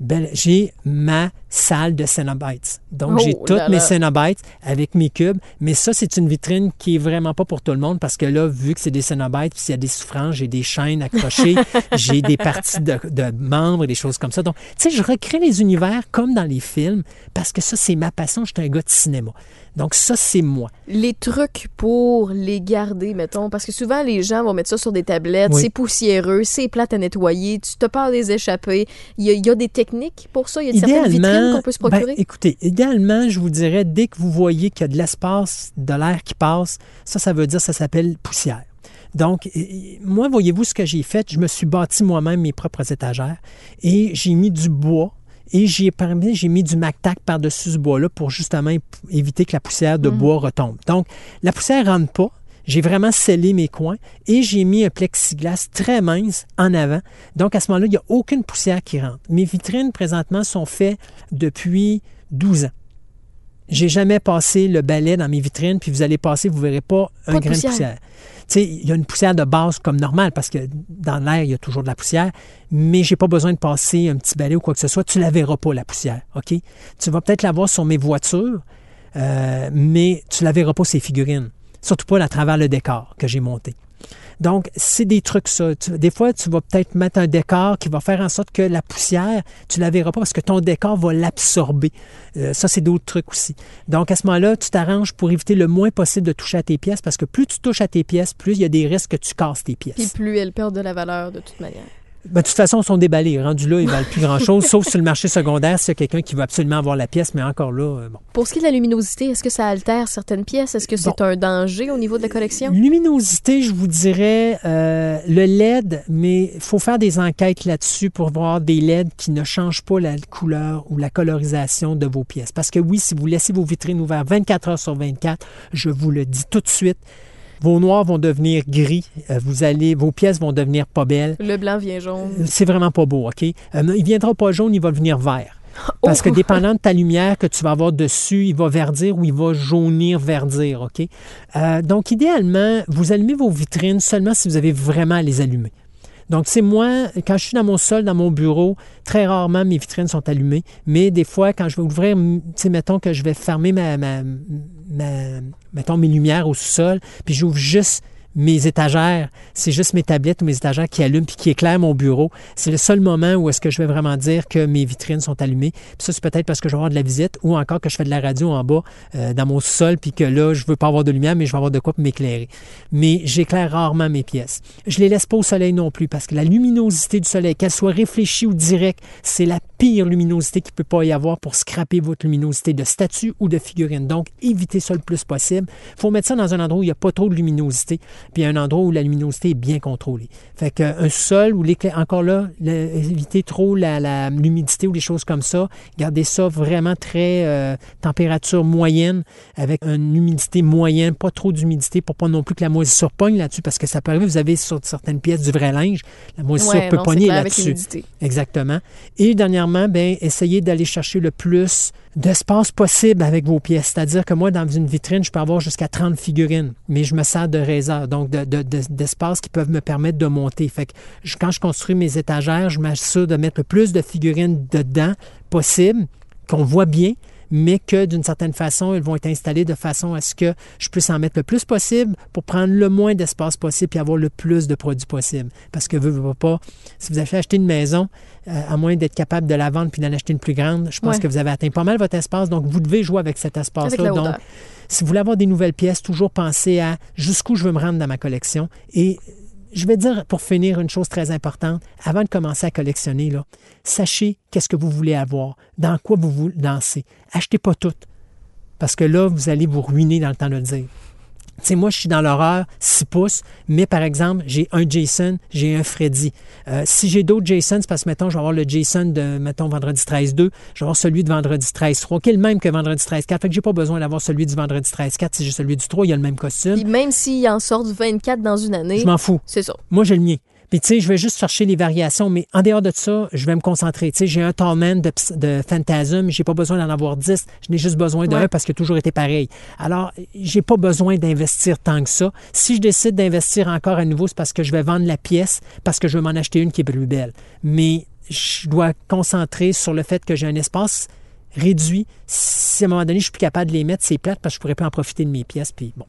E: ben, j'ai ma salle de Cenobites. Donc, j'ai
D: Oh
E: toutes mes. Cenobites avec mes cubes. Mais ça, c'est une vitrine qui est vraiment pas pour tout le monde parce que là, vu que c'est des Cenobites, puis s'il y a des souffrances, j'ai des chaînes accrochées, [laughs] j'ai des parties de, de membres et des choses comme ça. Donc, tu sais, je recrée les univers comme dans les films parce que ça, c'est ma passion. Je suis un gars de cinéma. Donc, ça, c'est moi.
D: les trucs pour les garder, mettons, parce que souvent les gens vont mettre ça sur des tablettes,
E: Oui.
D: c'est poussiéreux, c'est plate à nettoyer, tu te peur des échappées. Il y, a, il y a des techniques pour ça, il y a certaines
E: Idéalement, idéalement,
D: qu'on peut se
E: ben,
D: procurer?
E: écoutez, idéalement, je vous dirais, dès que vous voyez qu'il y a de l'espace, de l'air qui passe, ça, ça veut dire, ça s'appelle poussière. Donc, moi, voyez-vous ce que j'ai fait? Je me suis bâti moi-même mes propres étagères et j'ai mis du bois et j'ai permis, j'ai mis du MacTac par-dessus ce bois-là pour justement éviter que la poussière de bois retombe. Donc, la poussière rentre pas. J'ai vraiment scellé mes coins et j'ai mis un plexiglas très mince en avant. Donc, à ce moment-là, il n'y a aucune poussière qui rentre. Mes vitrines, présentement, sont faites depuis 12 ans. J'ai jamais passé le balai dans mes vitrines, puis vous allez passer, vous verrez pas un
D: Pas de
E: grain
D: poussière.
E: de poussière. Il y a une poussière de base comme normale, parce que dans l'air, il y a toujours de la poussière, mais j'ai pas besoin de passer un petit balai ou quoi que ce soit. Tu la verras pas, la poussière, OK? Tu vas peut-être la voir sur mes voitures, euh, mais tu la verras pas, ces figurines. Surtout pas à travers le décor que j'ai monté. Donc, c'est des trucs, ça. Des fois, tu vas peut-être mettre un décor qui va faire en sorte que la poussière, tu la verras pas parce que ton décor va l'absorber. Euh, ça, c'est d'autres trucs aussi. Donc, à ce moment-là, tu t'arranges pour éviter le moins possible de toucher à tes pièces parce que plus tu touches à tes pièces, plus il y a des risques que tu casses tes pièces.
D: Puis plus elles perdent de la valeur de toute manière.
E: Ben, de toute façon, ils sont déballés. Rendus là, ils valent plus grand-chose, sauf sur le marché secondaire, s'il y a quelqu'un qui veut absolument avoir la pièce, mais encore là, euh, bon.
D: Pour ce qui est de la luminosité, est-ce que ça altère certaines pièces? Est-ce que c'est un danger au niveau de la collection?
E: Luminosité, je vous dirais euh, le LED, mais il faut faire des enquêtes là-dessus pour voir des LED qui ne changent pas la couleur ou la colorisation de vos pièces. Parce que oui, si vous laissez vos vitrines ouvertes 24 heures sur 24, je vous le dis tout de suite, vos noirs vont devenir gris, euh, vous allez, vos pièces vont devenir pas belles.
D: Le blanc vient jaune.
E: C'est vraiment pas beau, OK? Euh, il viendra pas jaune, il va devenir vert. [laughs] Parce que
D: Oh!
E: dépendant de ta lumière que tu vas avoir dessus, il va verdir ou il va jaunir, verdir, OK? Euh, donc, idéalement, vous allumez vos vitrines seulement si vous avez vraiment à les allumer. Donc, c'est moi, quand je suis dans mon sol, dans mon bureau, très rarement mes vitrines sont allumées. Mais des fois, quand je vais ouvrir, tu mettons que je vais fermer ma, ma- ma- mettons mes lumières au sous-sol, puis j'ouvre juste mes étagères, c'est juste mes tablettes ou mes étagères qui allument puis qui éclairent mon bureau. C'est le seul moment où est-ce que je vais vraiment dire que mes vitrines sont allumées. Ça, c'est peut-être parce que je vais avoir de la visite ou encore que je fais de la radio en bas euh, dans mon sol puis que là, je veux pas avoir de lumière, mais je vais avoir de quoi pour m'éclairer. Mais j'éclaire rarement mes pièces. Je les laisse pas au soleil non plus parce que la luminosité du soleil, qu'elle soit réfléchie ou directe, c'est la pire luminosité qu'il peut pas y avoir pour scraper votre luminosité de statue ou de figurine. Donc, évitez ça le plus possible. faut mettre ça dans un endroit où il n'y a pas trop de luminosité puis un endroit où la luminosité est bien contrôlée. Fait qu'un sol où l'éclair, encore là, évitez trop la- l'humidité ou des choses comme ça. Gardez ça vraiment très euh, température moyenne avec une humidité moyenne, pas trop d'humidité pour pas non plus que la moisissure pogne là-dessus parce que ça peut arriver, vous avez sur certaines pièces du vrai linge, la moisissure
D: Ouais,
E: peut
D: non,
E: pogner là-dessus. Exactement. Et dernièrement, ben, essayez d'aller chercher le plus d'espace possible avec vos pièces. C'est-à-dire que moi, dans une vitrine, je peux avoir jusqu'à 30 figurines, mais je me sers de raiseurs, donc de- de- de- d'espace qui peuvent me permettre de monter. Fait que quand je construis mes étagères, je m'assure de mettre le plus de figurines dedans possible, qu'on voit bien, mais que d'une certaine façon, elles vont être installées de façon à ce que je puisse en mettre le plus possible pour prendre le moins d'espace possible et avoir le plus de produits possible. Parce que, veux, veux pas, si vous avez acheté une maison, euh, à moins d'être capable de la vendre puis d'en acheter une plus grande, je pense
D: Ouais.
E: que vous avez atteint pas mal votre espace. Donc, vous devez jouer avec cet espace-là. Donc, si vous voulez avoir des nouvelles pièces, toujours pensez à jusqu'où je veux me rendre dans ma collection. Et je vais dire, pour finir, une chose très importante. Avant de commencer à collectionner, sachez qu'est-ce que vous voulez avoir, dans quoi vous voulez danser. Achetez pas tout. Parce que là, vous allez vous ruiner dans le temps de le dire. Tu sais, moi, je suis dans l'horreur 6 pouces, mais par exemple, j'ai un Jason, j'ai un Freddy. Euh, si j'ai d'autres Jason, c'est parce que, mettons, je vais avoir le Jason de, mettons, vendredi 13-2, je vais avoir celui de vendredi 13-3, qui est le même que vendredi 13-4. Fait que j'ai pas besoin d'avoir celui du vendredi 13-4. Si j'ai celui du 3, il y a le même costume.
D: Puis même s'il en sort 24 dans une année,
E: Je m'en fous.
D: c'est ça.
E: Moi, j'ai le mien. Puis, tu sais, je vais juste chercher les variations, mais en dehors de ça, je vais me concentrer. Tu sais, j'ai un Tallman de, de Phantasm, j'ai pas besoin d'en avoir 10. Je n'ai juste besoin d'un
D: Ouais.
E: parce qu'il a toujours été pareil. Alors, j'ai pas besoin d'investir tant que ça. Si je décide d'investir encore à nouveau, c'est parce que je vais vendre la pièce, parce que je veux m'en acheter une qui est plus belle. Mais je dois concentrer sur le fait que j'ai un espace réduit. Si à un moment donné, je suis plus capable de les mettre, c'est plate parce que je pourrais pas en profiter de mes pièces. Puis bon.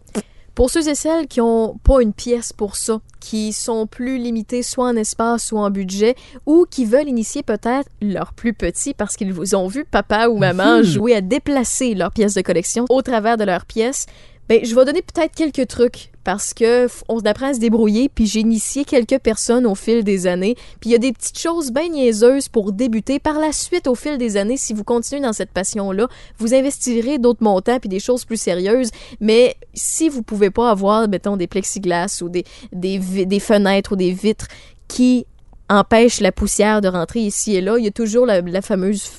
D: Pour ceux et celles qui n'ont pas une pièce pour ça, qui sont plus limités soit en espace ou en budget, ou qui veulent initier peut-être leur plus petit parce qu'ils vous ont vu papa ou maman
E: Mhm.
D: jouer à déplacer leur pièce de collection au travers de leur pièce, Ben, je vais donner peut-être quelques trucs parce que on apprend à se débrouiller, puis j'ai initié quelques personnes au fil des années. Puis il y a des petites choses bien niaiseuses pour débuter. Par la suite, au fil des années, si vous continuez dans cette passion-là, vous investirez d'autres montants puis des choses plus sérieuses. Mais si vous pouvez pas avoir, mettons, des plexiglas ou des, des, fenêtres ou des vitres qui empêchent la poussière de rentrer ici et là, il y a toujours la, fameuse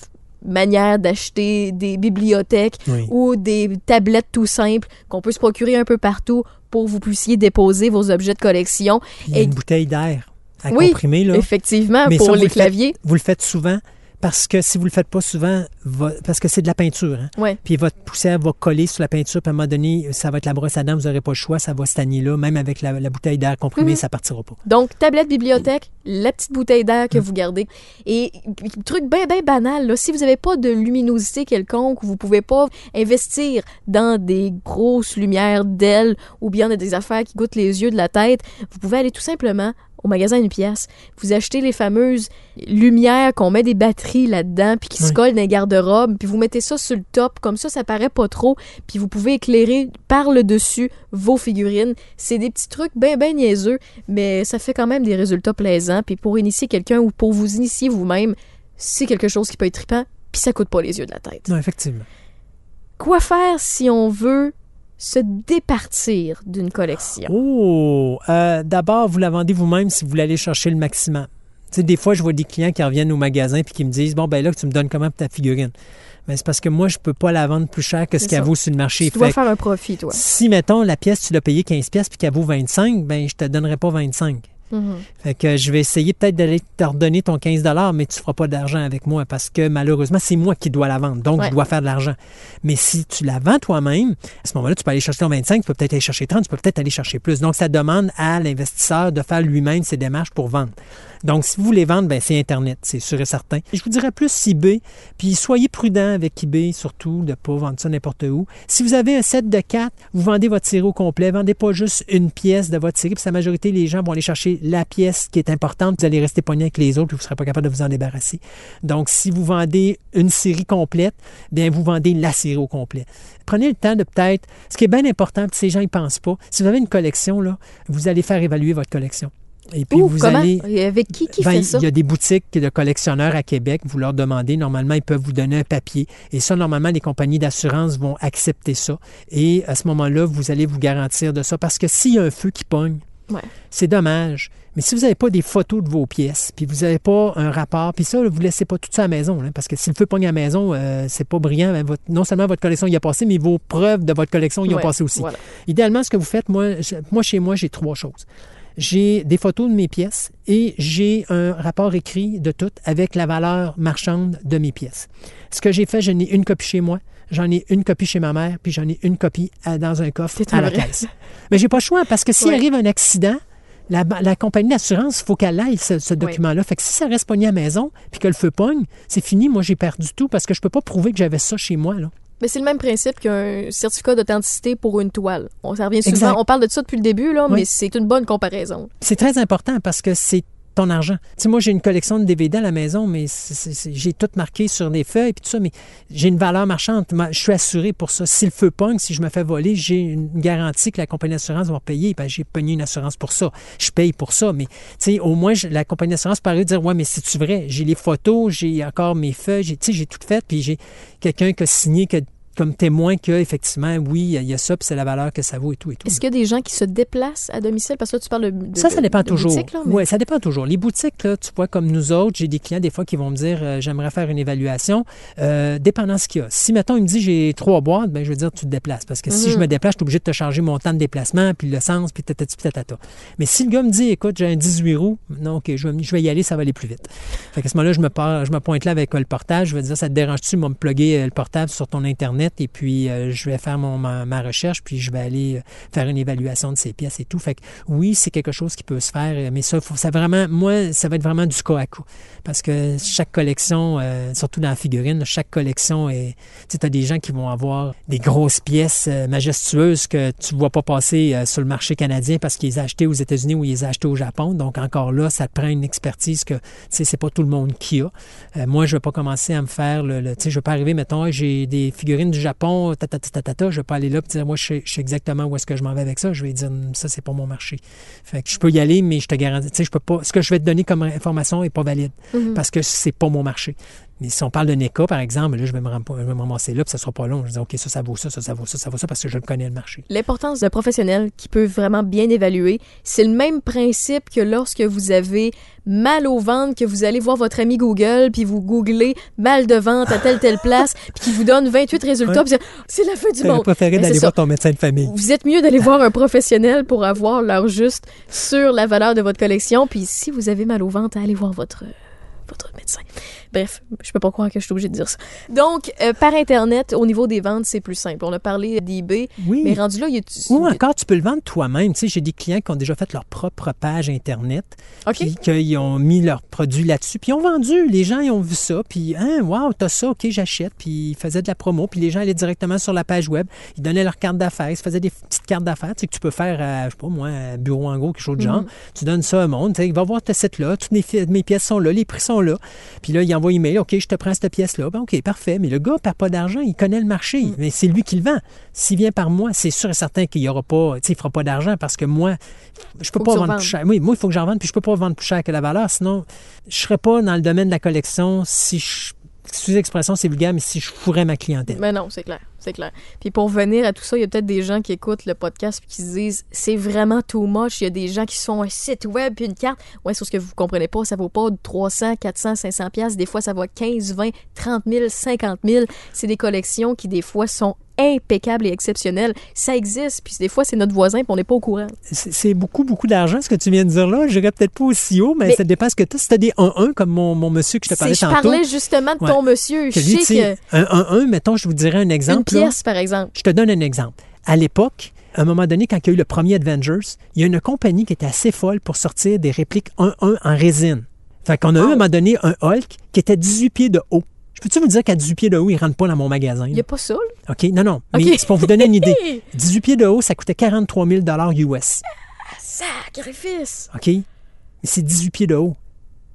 D: manière d'acheter des bibliothèques
E: Oui.
D: ou des tablettes tout simples qu'on peut se procurer un peu partout pour que vous puissiez déposer vos objets de collection.
E: Puis
D: Et-
E: une bouteille d'air à
D: Oui,
E: comprimer. Là.
D: Effectivement,
E: Mais
D: pour
E: ça,
D: les
E: le faites-
D: claviers.
E: Vous le faites souvent parce que si vous le faites pas souvent, va- parce que c'est de la peinture, hein,
D: Ouais.
E: puis votre poussière va coller sur la peinture, puis à un moment donné, ça va être la brosse à dents, vous n'aurez pas le choix, ça va stagner là, même avec la, la bouteille d'air comprimée,
D: Mhm.
E: ça partira pas.
D: Donc, tablette bibliothèque, la petite bouteille d'air que vous gardez. Et truc bien, bien banal, là, si vous n'avez pas de luminosité quelconque, vous pouvez pas investir dans des grosses lumières d'ailes ou bien dans des affaires qui goûtent les yeux de la tête, vous pouvez aller tout simplement au magasin une pièce. Vous achetez les fameuses lumières qu'on met des batteries là-dedans puis qui se collent dans les garde-robes, puis vous mettez ça sur le top, comme ça, ça paraît pas trop, puis vous pouvez éclairer par le dessus vos figurines. C'est des petits trucs bien, bien niaiseux, mais ça fait quand même des résultats plaisants. Puis pour initier quelqu'un ou pour vous initier vous-même, c'est quelque chose qui peut être trippant, puis ça coûte pas les yeux de la tête.
E: Non, effectivement.
D: Quoi faire si on veut se départir d'une collection?
E: Oh! Euh, D'abord, vous la vendez vous-même si vous voulez aller chercher le maximum. Tu sais, des fois, je vois des clients qui reviennent au magasin puis qui me disent Bon, ben là, tu me donnes comment pour ta figurine? Mais c'est parce que moi, je peux pas la vendre plus cher que ce qu'elle vaut sur le marché.
D: Tu dois
E: Fait que
D: faire un profit, toi.
E: si, mettons, la pièce, tu l'as payée 15 pièces puis qu'elle vaut 25, ben je te donnerai pas 25.
D: Mhm.
E: Fait que je vais essayer peut-être d'aller te redonner ton 15 mais tu feras pas d'argent avec moi parce que malheureusement, c'est moi qui dois la vendre. Donc,
D: Ouais.
E: je dois faire de l'argent. Mais si tu la vends toi-même, à ce moment-là, tu peux aller chercher ton 25, tu peux peut-être aller chercher 30, tu peux peut-être aller chercher plus. Donc, ça demande à l'investisseur de faire lui-même ses démarches pour vendre. Donc, si vous voulez vendre, ben, c'est Internet, c'est sûr et certain. Je vous dirais plus eBay, puis soyez prudent avec eBay, surtout, de ne pas vendre ça n'importe où. Si vous avez un set de 4, vous vendez votre série au complet. Vendez pas juste une pièce de votre série, puis la majorité, les gens vont aller chercher la pièce qui est importante, vous allez rester pogné avec les autres, puis vous ne serez pas capable de vous en débarrasser. Donc, si vous vendez une série complète, bien, vous vendez la série au complet. Prenez le temps de peut-être, ce qui est bien important, puis ces gens ne pensent pas, si vous avez une collection, là, vous allez faire évaluer votre collection. Et puis,
D: Ouh,
E: vous
D: comment?
E: allez...
D: Et Avec qui qui
E: Ben,
D: fait ça?
E: Il y a des boutiques de collectionneurs à Québec. Vous leur demandez, normalement, ils peuvent vous donner un papier. Et ça, normalement, les compagnies d'assurance vont accepter ça. Et à ce moment-là, vous allez vous garantir de ça. Parce que s'il y a un feu qui pogne,
D: Ouais.
E: c'est dommage. Mais si vous n'avez pas des photos de vos pièces, puis vous n'avez pas un rapport, puis ça, vous ne laissez pas tout ça à la maison. là, parce que si le feu pogne à la maison, euh, c'est pas brillant. hein, votre- non seulement votre collection y a passé, mais vos preuves de votre collection y ont passé aussi.
D: voilà.
E: Idéalement, ce que vous faites, moi, moi chez moi, j'ai trois choses. J'ai des photos de mes pièces et j'ai un rapport écrit de tout avec la valeur marchande de mes pièces. Ce que j'ai fait, j'en ai une copie chez moi, j'en ai une copie chez ma mère, puis j'en ai une copie à- dans un coffre à la caisse. Mais j'ai pas le choix parce que s'il arrive un accident, la, compagnie d'assurance, il faut qu'elle aille ce, ce document-là. Fait que si ça reste pogné à la maison, puis que le feu pogne, c'est fini. Moi, j'ai perdu tout parce que je peux pas prouver que j'avais ça chez moi. Là.
D: Mais c'est le même principe qu'un certificat d'authenticité pour une toile. On, ça revient souvent. On parle de ça depuis le début, là,
E: Oui.
D: mais c'est une bonne comparaison.
E: C'est très important parce que c'est ton argent. Tu sais, moi, j'ai une collection de DVD à la maison, mais j'ai tout marqué sur des feuilles puis tout ça, mais j'ai une valeur marchande. Ma- Je suis assuré pour ça. Si le feu pogne, si je me fais voler, j'ai une garantie que la compagnie d'assurance va payer. Ben, j'ai pogné une assurance pour ça. Je paye pour ça, mais au moins, la compagnie d'assurance paraît dire, ouais, mais c'est-tu vrai? J'ai les photos, j'ai encore mes feuilles, j'ai tout fait, puis j'ai quelqu'un qui a signé que- comme témoin que effectivement, oui, il y a- ça, puis c'est la valeur que ça vaut et tout et tout.
D: Est-ce qu'il y a des gens qui se déplacent à domicile? Parce que là, tu parles de. de-
E: Ça, ça dépend
D: de
E: toujours.
D: boutique, là, mais-
E: Oui, ça dépend toujours. Les boutiques, là, tu vois, comme nous autres, j'ai des clients des fois qui vont me dire euh, j'aimerais faire une évaluation, euh, dépendant ce qu'il y a. Si, mettons, il me dit j'ai trois boîtes, ben, je veux dire tu te déplaces. Parce que si
D: Mhm.
E: je me déplace, je suis obligé de te charger mon temps de déplacement, puis l'essence, puis tatati, puis tatata. Mais si le gars me dit écoute, j'ai un 18 roues, non, OK, je vais, je vais y aller, ça va aller plus vite. Fait qu'à ce moment-là, je me, pars- je me pointe là avec euh, le portable, je vais dire ça te dérange-tu, moi, me plugger euh, le portable sur ton Internet, et puis euh, je vais faire mon, ma, recherche, puis je vais aller euh, faire une évaluation de ces pièces et tout. Fait que oui, c'est quelque chose qui peut se faire, euh, mais ça, faut, ça vraiment, moi, ça va être vraiment du cas à cas. Parce que chaque collection, surtout dans la figurine, chaque collection est. Tu as des gens qui vont avoir des grosses pièces majestueuses que tu ne vois pas passer sur le marché canadien parce qu'ils les achetées aux États-Unis ou ils les achetées au Japon. Donc, encore là, ça te prend une expertise que, tu sais, c'est pas tout le monde qui a. Moi, je ne vais pas commencer à me faire le. le- tu sais, je ne vais pas arriver, mettons, j'ai des figurines du Japon, ta, ta, ta, ta, ta, ta, je vais pas aller là et dire, moi, je sais, je sais exactement où est-ce que je m'en vais avec ça. Je vais dire, ça, c'est pas mon marché. Fait que je peux y aller, mais je te garantis, tu sais, je peux pas, ce que je vais te donner comme information est pas valide
D: Mhm.
E: parce que c'est pas mon marché. Mais si on parle de NECA, par exemple, là, je vais me, je vais me ramasser là, puis ça sera pas long. Je dis, OK, ça, ça vaut ça, ça, ça vaut ça, ça vaut ça, parce que je le connais le marché.
D: L'importance d'un professionnel qui peut vraiment bien évaluer, c'est le même principe que lorsque vous avez mal au ventre, que vous allez voir votre ami Google, puis vous googlez mal de ventre à telle telle place, puis qui vous donne 28 résultats, puis c'est- la fin du monde.
E: préféré d'aller voir ton médecin de famille.
D: Vous êtes mieux d'aller voir un professionnel pour avoir l'heure juste sur la valeur de votre collection. Puis si vous avez mal au ventre, allez voir votre, votre médecin. Bref, je peux pas croire que je suis obligée de dire ça. Donc, euh, par Internet, au niveau des ventes, c'est plus simple. On a parlé d'eBay,
E: Oui.
D: mais rendu là, il y a...
E: Ou encore, tu peux le vendre toi-même. Tu sais, j'ai des clients qui ont déjà fait leur propre page Internet,
D: OK.
E: qui, qui ont mis leurs produits là-dessus, puis ils ont vendu. Les gens, ils ont vu ça, puis, hein, wow, t'as ça, OK, j'achète. Puis ils faisaient de la promo, puis les gens allaient directement sur la page web. Ils donnaient leur carte d'affaires, ils se faisaient des petites cartes d'affaires, tu sais, que tu peux faire, à, je sais pas moi, à bureau en gros, quelque chose de genre. Tu donnes ça au monde, tu sais, il va voir ce site-là, toutes mes, mes pièces sont là, les prix sont là. Puis là, il envoie email, OK, je te prends cette pièce-là. Ben, OK, parfait. Mais le gars ne perd pas d'argent, il connaît le marché. Mais c'est lui qui le vend. S'il vient par moi, c'est sûr et certain qu'il y aura pas, il fera pas d'argent parce que moi, je peux
D: Faut
E: pas vendre plus cher. Oui, moi, il faut que j'en vende, puis je peux pas vendre plus cher que la valeur. Sinon, je serais pas dans le domaine de la collection si je. Sous expression, c'est vulgaire, mais si je fourrais ma clientèle.
D: Mais non, c'est clair, c'est clair. Puis pour venir à tout ça, il y a peut-être des gens qui écoutent le podcast puis qui se disent c'est vraiment too much. Il y a des gens qui font un site web puis une carte. Ouais, ce que vous comprenez pas, ça vaut pas 300, 400, 500 pièces. Des fois, ça va 15, 20, 30 000, 50 000. C'est des collections qui des fois sont impeccables et exceptionnelles. Ça existe, puis des fois c'est notre voisin puis on n'est pas au courant.
E: C'est beaucoup, beaucoup d'argent, ce que tu viens de dire là. Je dirais peut-être pas aussi haut, mais,
D: Mais-
E: ça dépend ce que tu as. Si tu as des 1-1, comme mon, mon monsieur que je te parlais
D: Je
E: tantôt.
D: parlais justement de
E: Ouais.
D: ton monsieur.
E: que
D: Je
E: lui,
D: sais que
E: un 1-1, mettons, je vous dirais un exemple.
D: une
E: là.
D: pièce, par exemple.
E: Je te donne un exemple. À l'époque, à un moment donné, quand il y a eu le premier Avengers, il y a une compagnie qui était assez folle pour sortir des répliques 1-1 en résine. Fait qu'on a eu à un moment donné un Hulk qui était 18 pieds de haut. Je peux-tu vous dire qu'à 18 pieds de haut, il ne rentre pas dans mon magasin?
D: Il n'y a pas ça, là.
E: OK? Non, non. Mais c'est pour vous donner une idée. [laughs] 18 pieds de haut, ça coûtait 43 000 US.
D: Sacrifice!
E: OK? Mais c'est 18 pieds de haut.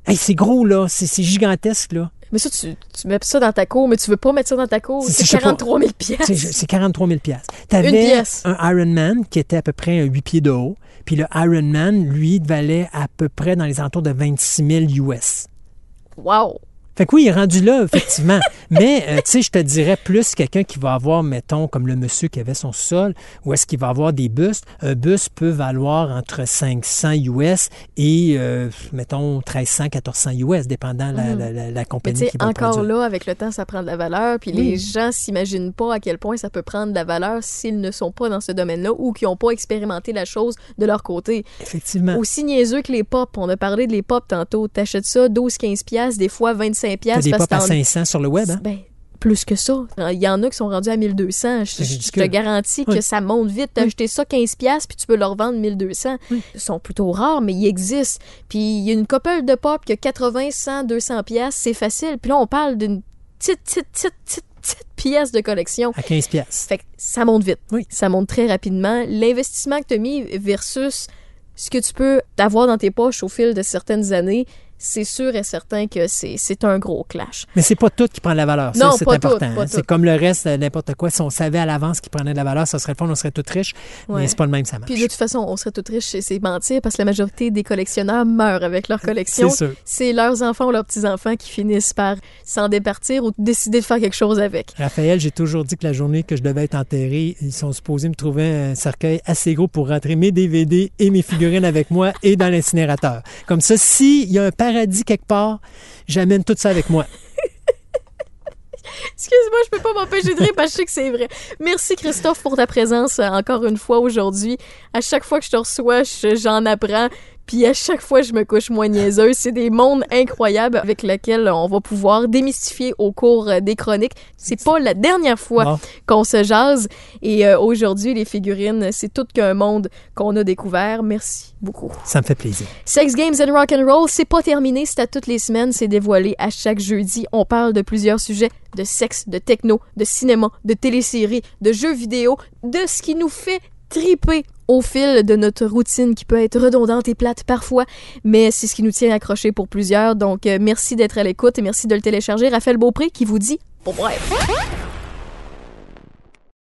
E: Hey, c'est gros, là. C'est gigantesque, là.
D: Mais ça, tu, tu mets ça dans ta cour, mais tu veux pas mettre ça dans ta cour.
E: C'est-
D: C'est
E: je sais pas.
D: 43 000
E: Tu sais,
D: pièces.
E: C'est 43 000 Tu
D: Une
E: avais
D: pièce.
E: un Iron Man qui était à peu près un 8 pieds de haut. Puis le Iron Man, lui, valait à peu près dans les alentours de 26 000 US.
D: Wow!
E: Fait que oui, il est rendu là, effectivement. [laughs] Mais, euh, tu sais, je te dirais plus quelqu'un qui va avoir, mettons, comme le monsieur qui avait son sol, ou est-ce qu'il va avoir des bustes. Un buste peut valoir entre 500 US et, euh, mettons, 1300, 1400 US, dépendant la, la, la- compagnie qui va
D: encore
E: produire.
D: là, avec le temps, ça prend de la valeur. Puis
E: Oui.
D: les gens s'imaginent pas à quel point ça peut prendre de la valeur s'ils ne sont pas dans ce domaine-là ou qui n'ont pas expérimenté la chose de leur côté.
E: Effectivement.
D: Aussi niaiseux que les pop. On a parlé de les pop tantôt. T'achètes ça 12-15 piastres, des fois 25 Piastres.
E: des
D: parce
E: pop à
D: que t'en-
E: 500 sur le web, hein?
D: Ben, plus que ça. Il y en a qui sont rendus à 1200. Je, je te garantis que ça monte vite. T'as
E: Oui.
D: acheté ça 15 pièces puis tu peux le revendre 1200. Ils sont plutôt rares, mais ils existent. Puis il y a une couple de pop qui a 80, 100, 200 pièces, c'est facile. Puis là, on parle d'une petite, petite, petite, petite, petite pièce de collection.
E: À 15 pièces.
D: Fait que ça monte vite.
E: Oui.
D: Ça monte très rapidement. L'investissement que tu as mis versus ce que tu peux avoir dans tes poches au fil de certaines années, c'est sûr et certain que c'est un gros clash.
E: Mais c'est pas tout qui prend de la valeur. Ça,
D: Non,
E: c'est important.
D: tout,
E: hein. C'est
D: tout.
E: comme le reste, euh, n'importe quoi. Si on savait à l'avance qu'il prenait de la valeur, ça serait le fun, on serait tous riches.
D: Ouais.
E: Mais c'est pas le même, ça marche.
D: Puis de toute façon, on serait tous riches, c'est- c'est mentir parce que la majorité des collectionneurs meurent avec leur collection.
E: C'est sûr.
D: C'est leurs enfants ou leurs petits-enfants qui finissent par s'en départir ou décider de faire quelque chose avec.
E: Raphaël, j'ai toujours dit que la journée que je devais être enterré, ils sont supposés me trouver un cercueil assez gros pour rentrer mes DVD et mes figurines avec moi et dans l'incinérateur. Comme ça, s'il y a un paradis quelque part, j'amène tout ça avec moi. [laughs]
D: Excuse-moi, je peux pas m'empêcher de rire parce que je sais que c'est vrai. Merci Christophe pour ta présence euh, encore une fois aujourd'hui. À chaque fois que je te reçois, je- j'en apprends. Puis à chaque fois, je me couche moins niaiseuse. C'est des mondes incroyables avec lesquels on va pouvoir démystifier au cours euh, des chroniques. C'est pas la dernière fois qu'on se jase. Et euh, aujourd'hui, les figurines, c'est tout qu'un monde qu'on a découvert. Merci beaucoup.
E: Ça me fait plaisir.
D: Sex Games and Rock and Roll, c'est pas terminé, c'est à toutes les semaines, c'est dévoilé à chaque jeudi. On parle de plusieurs sujets de sexe, de techno, de cinéma, de téléséries, de jeux vidéo, de ce qui nous fait triper au fil de notre routine qui peut être redondante et plate parfois, mais c'est ce qui nous tient accrochés pour plusieurs. Donc euh, merci d'être à l'écoute et merci de le télécharger. Raphaël Beaupré qui vous dit bon bref.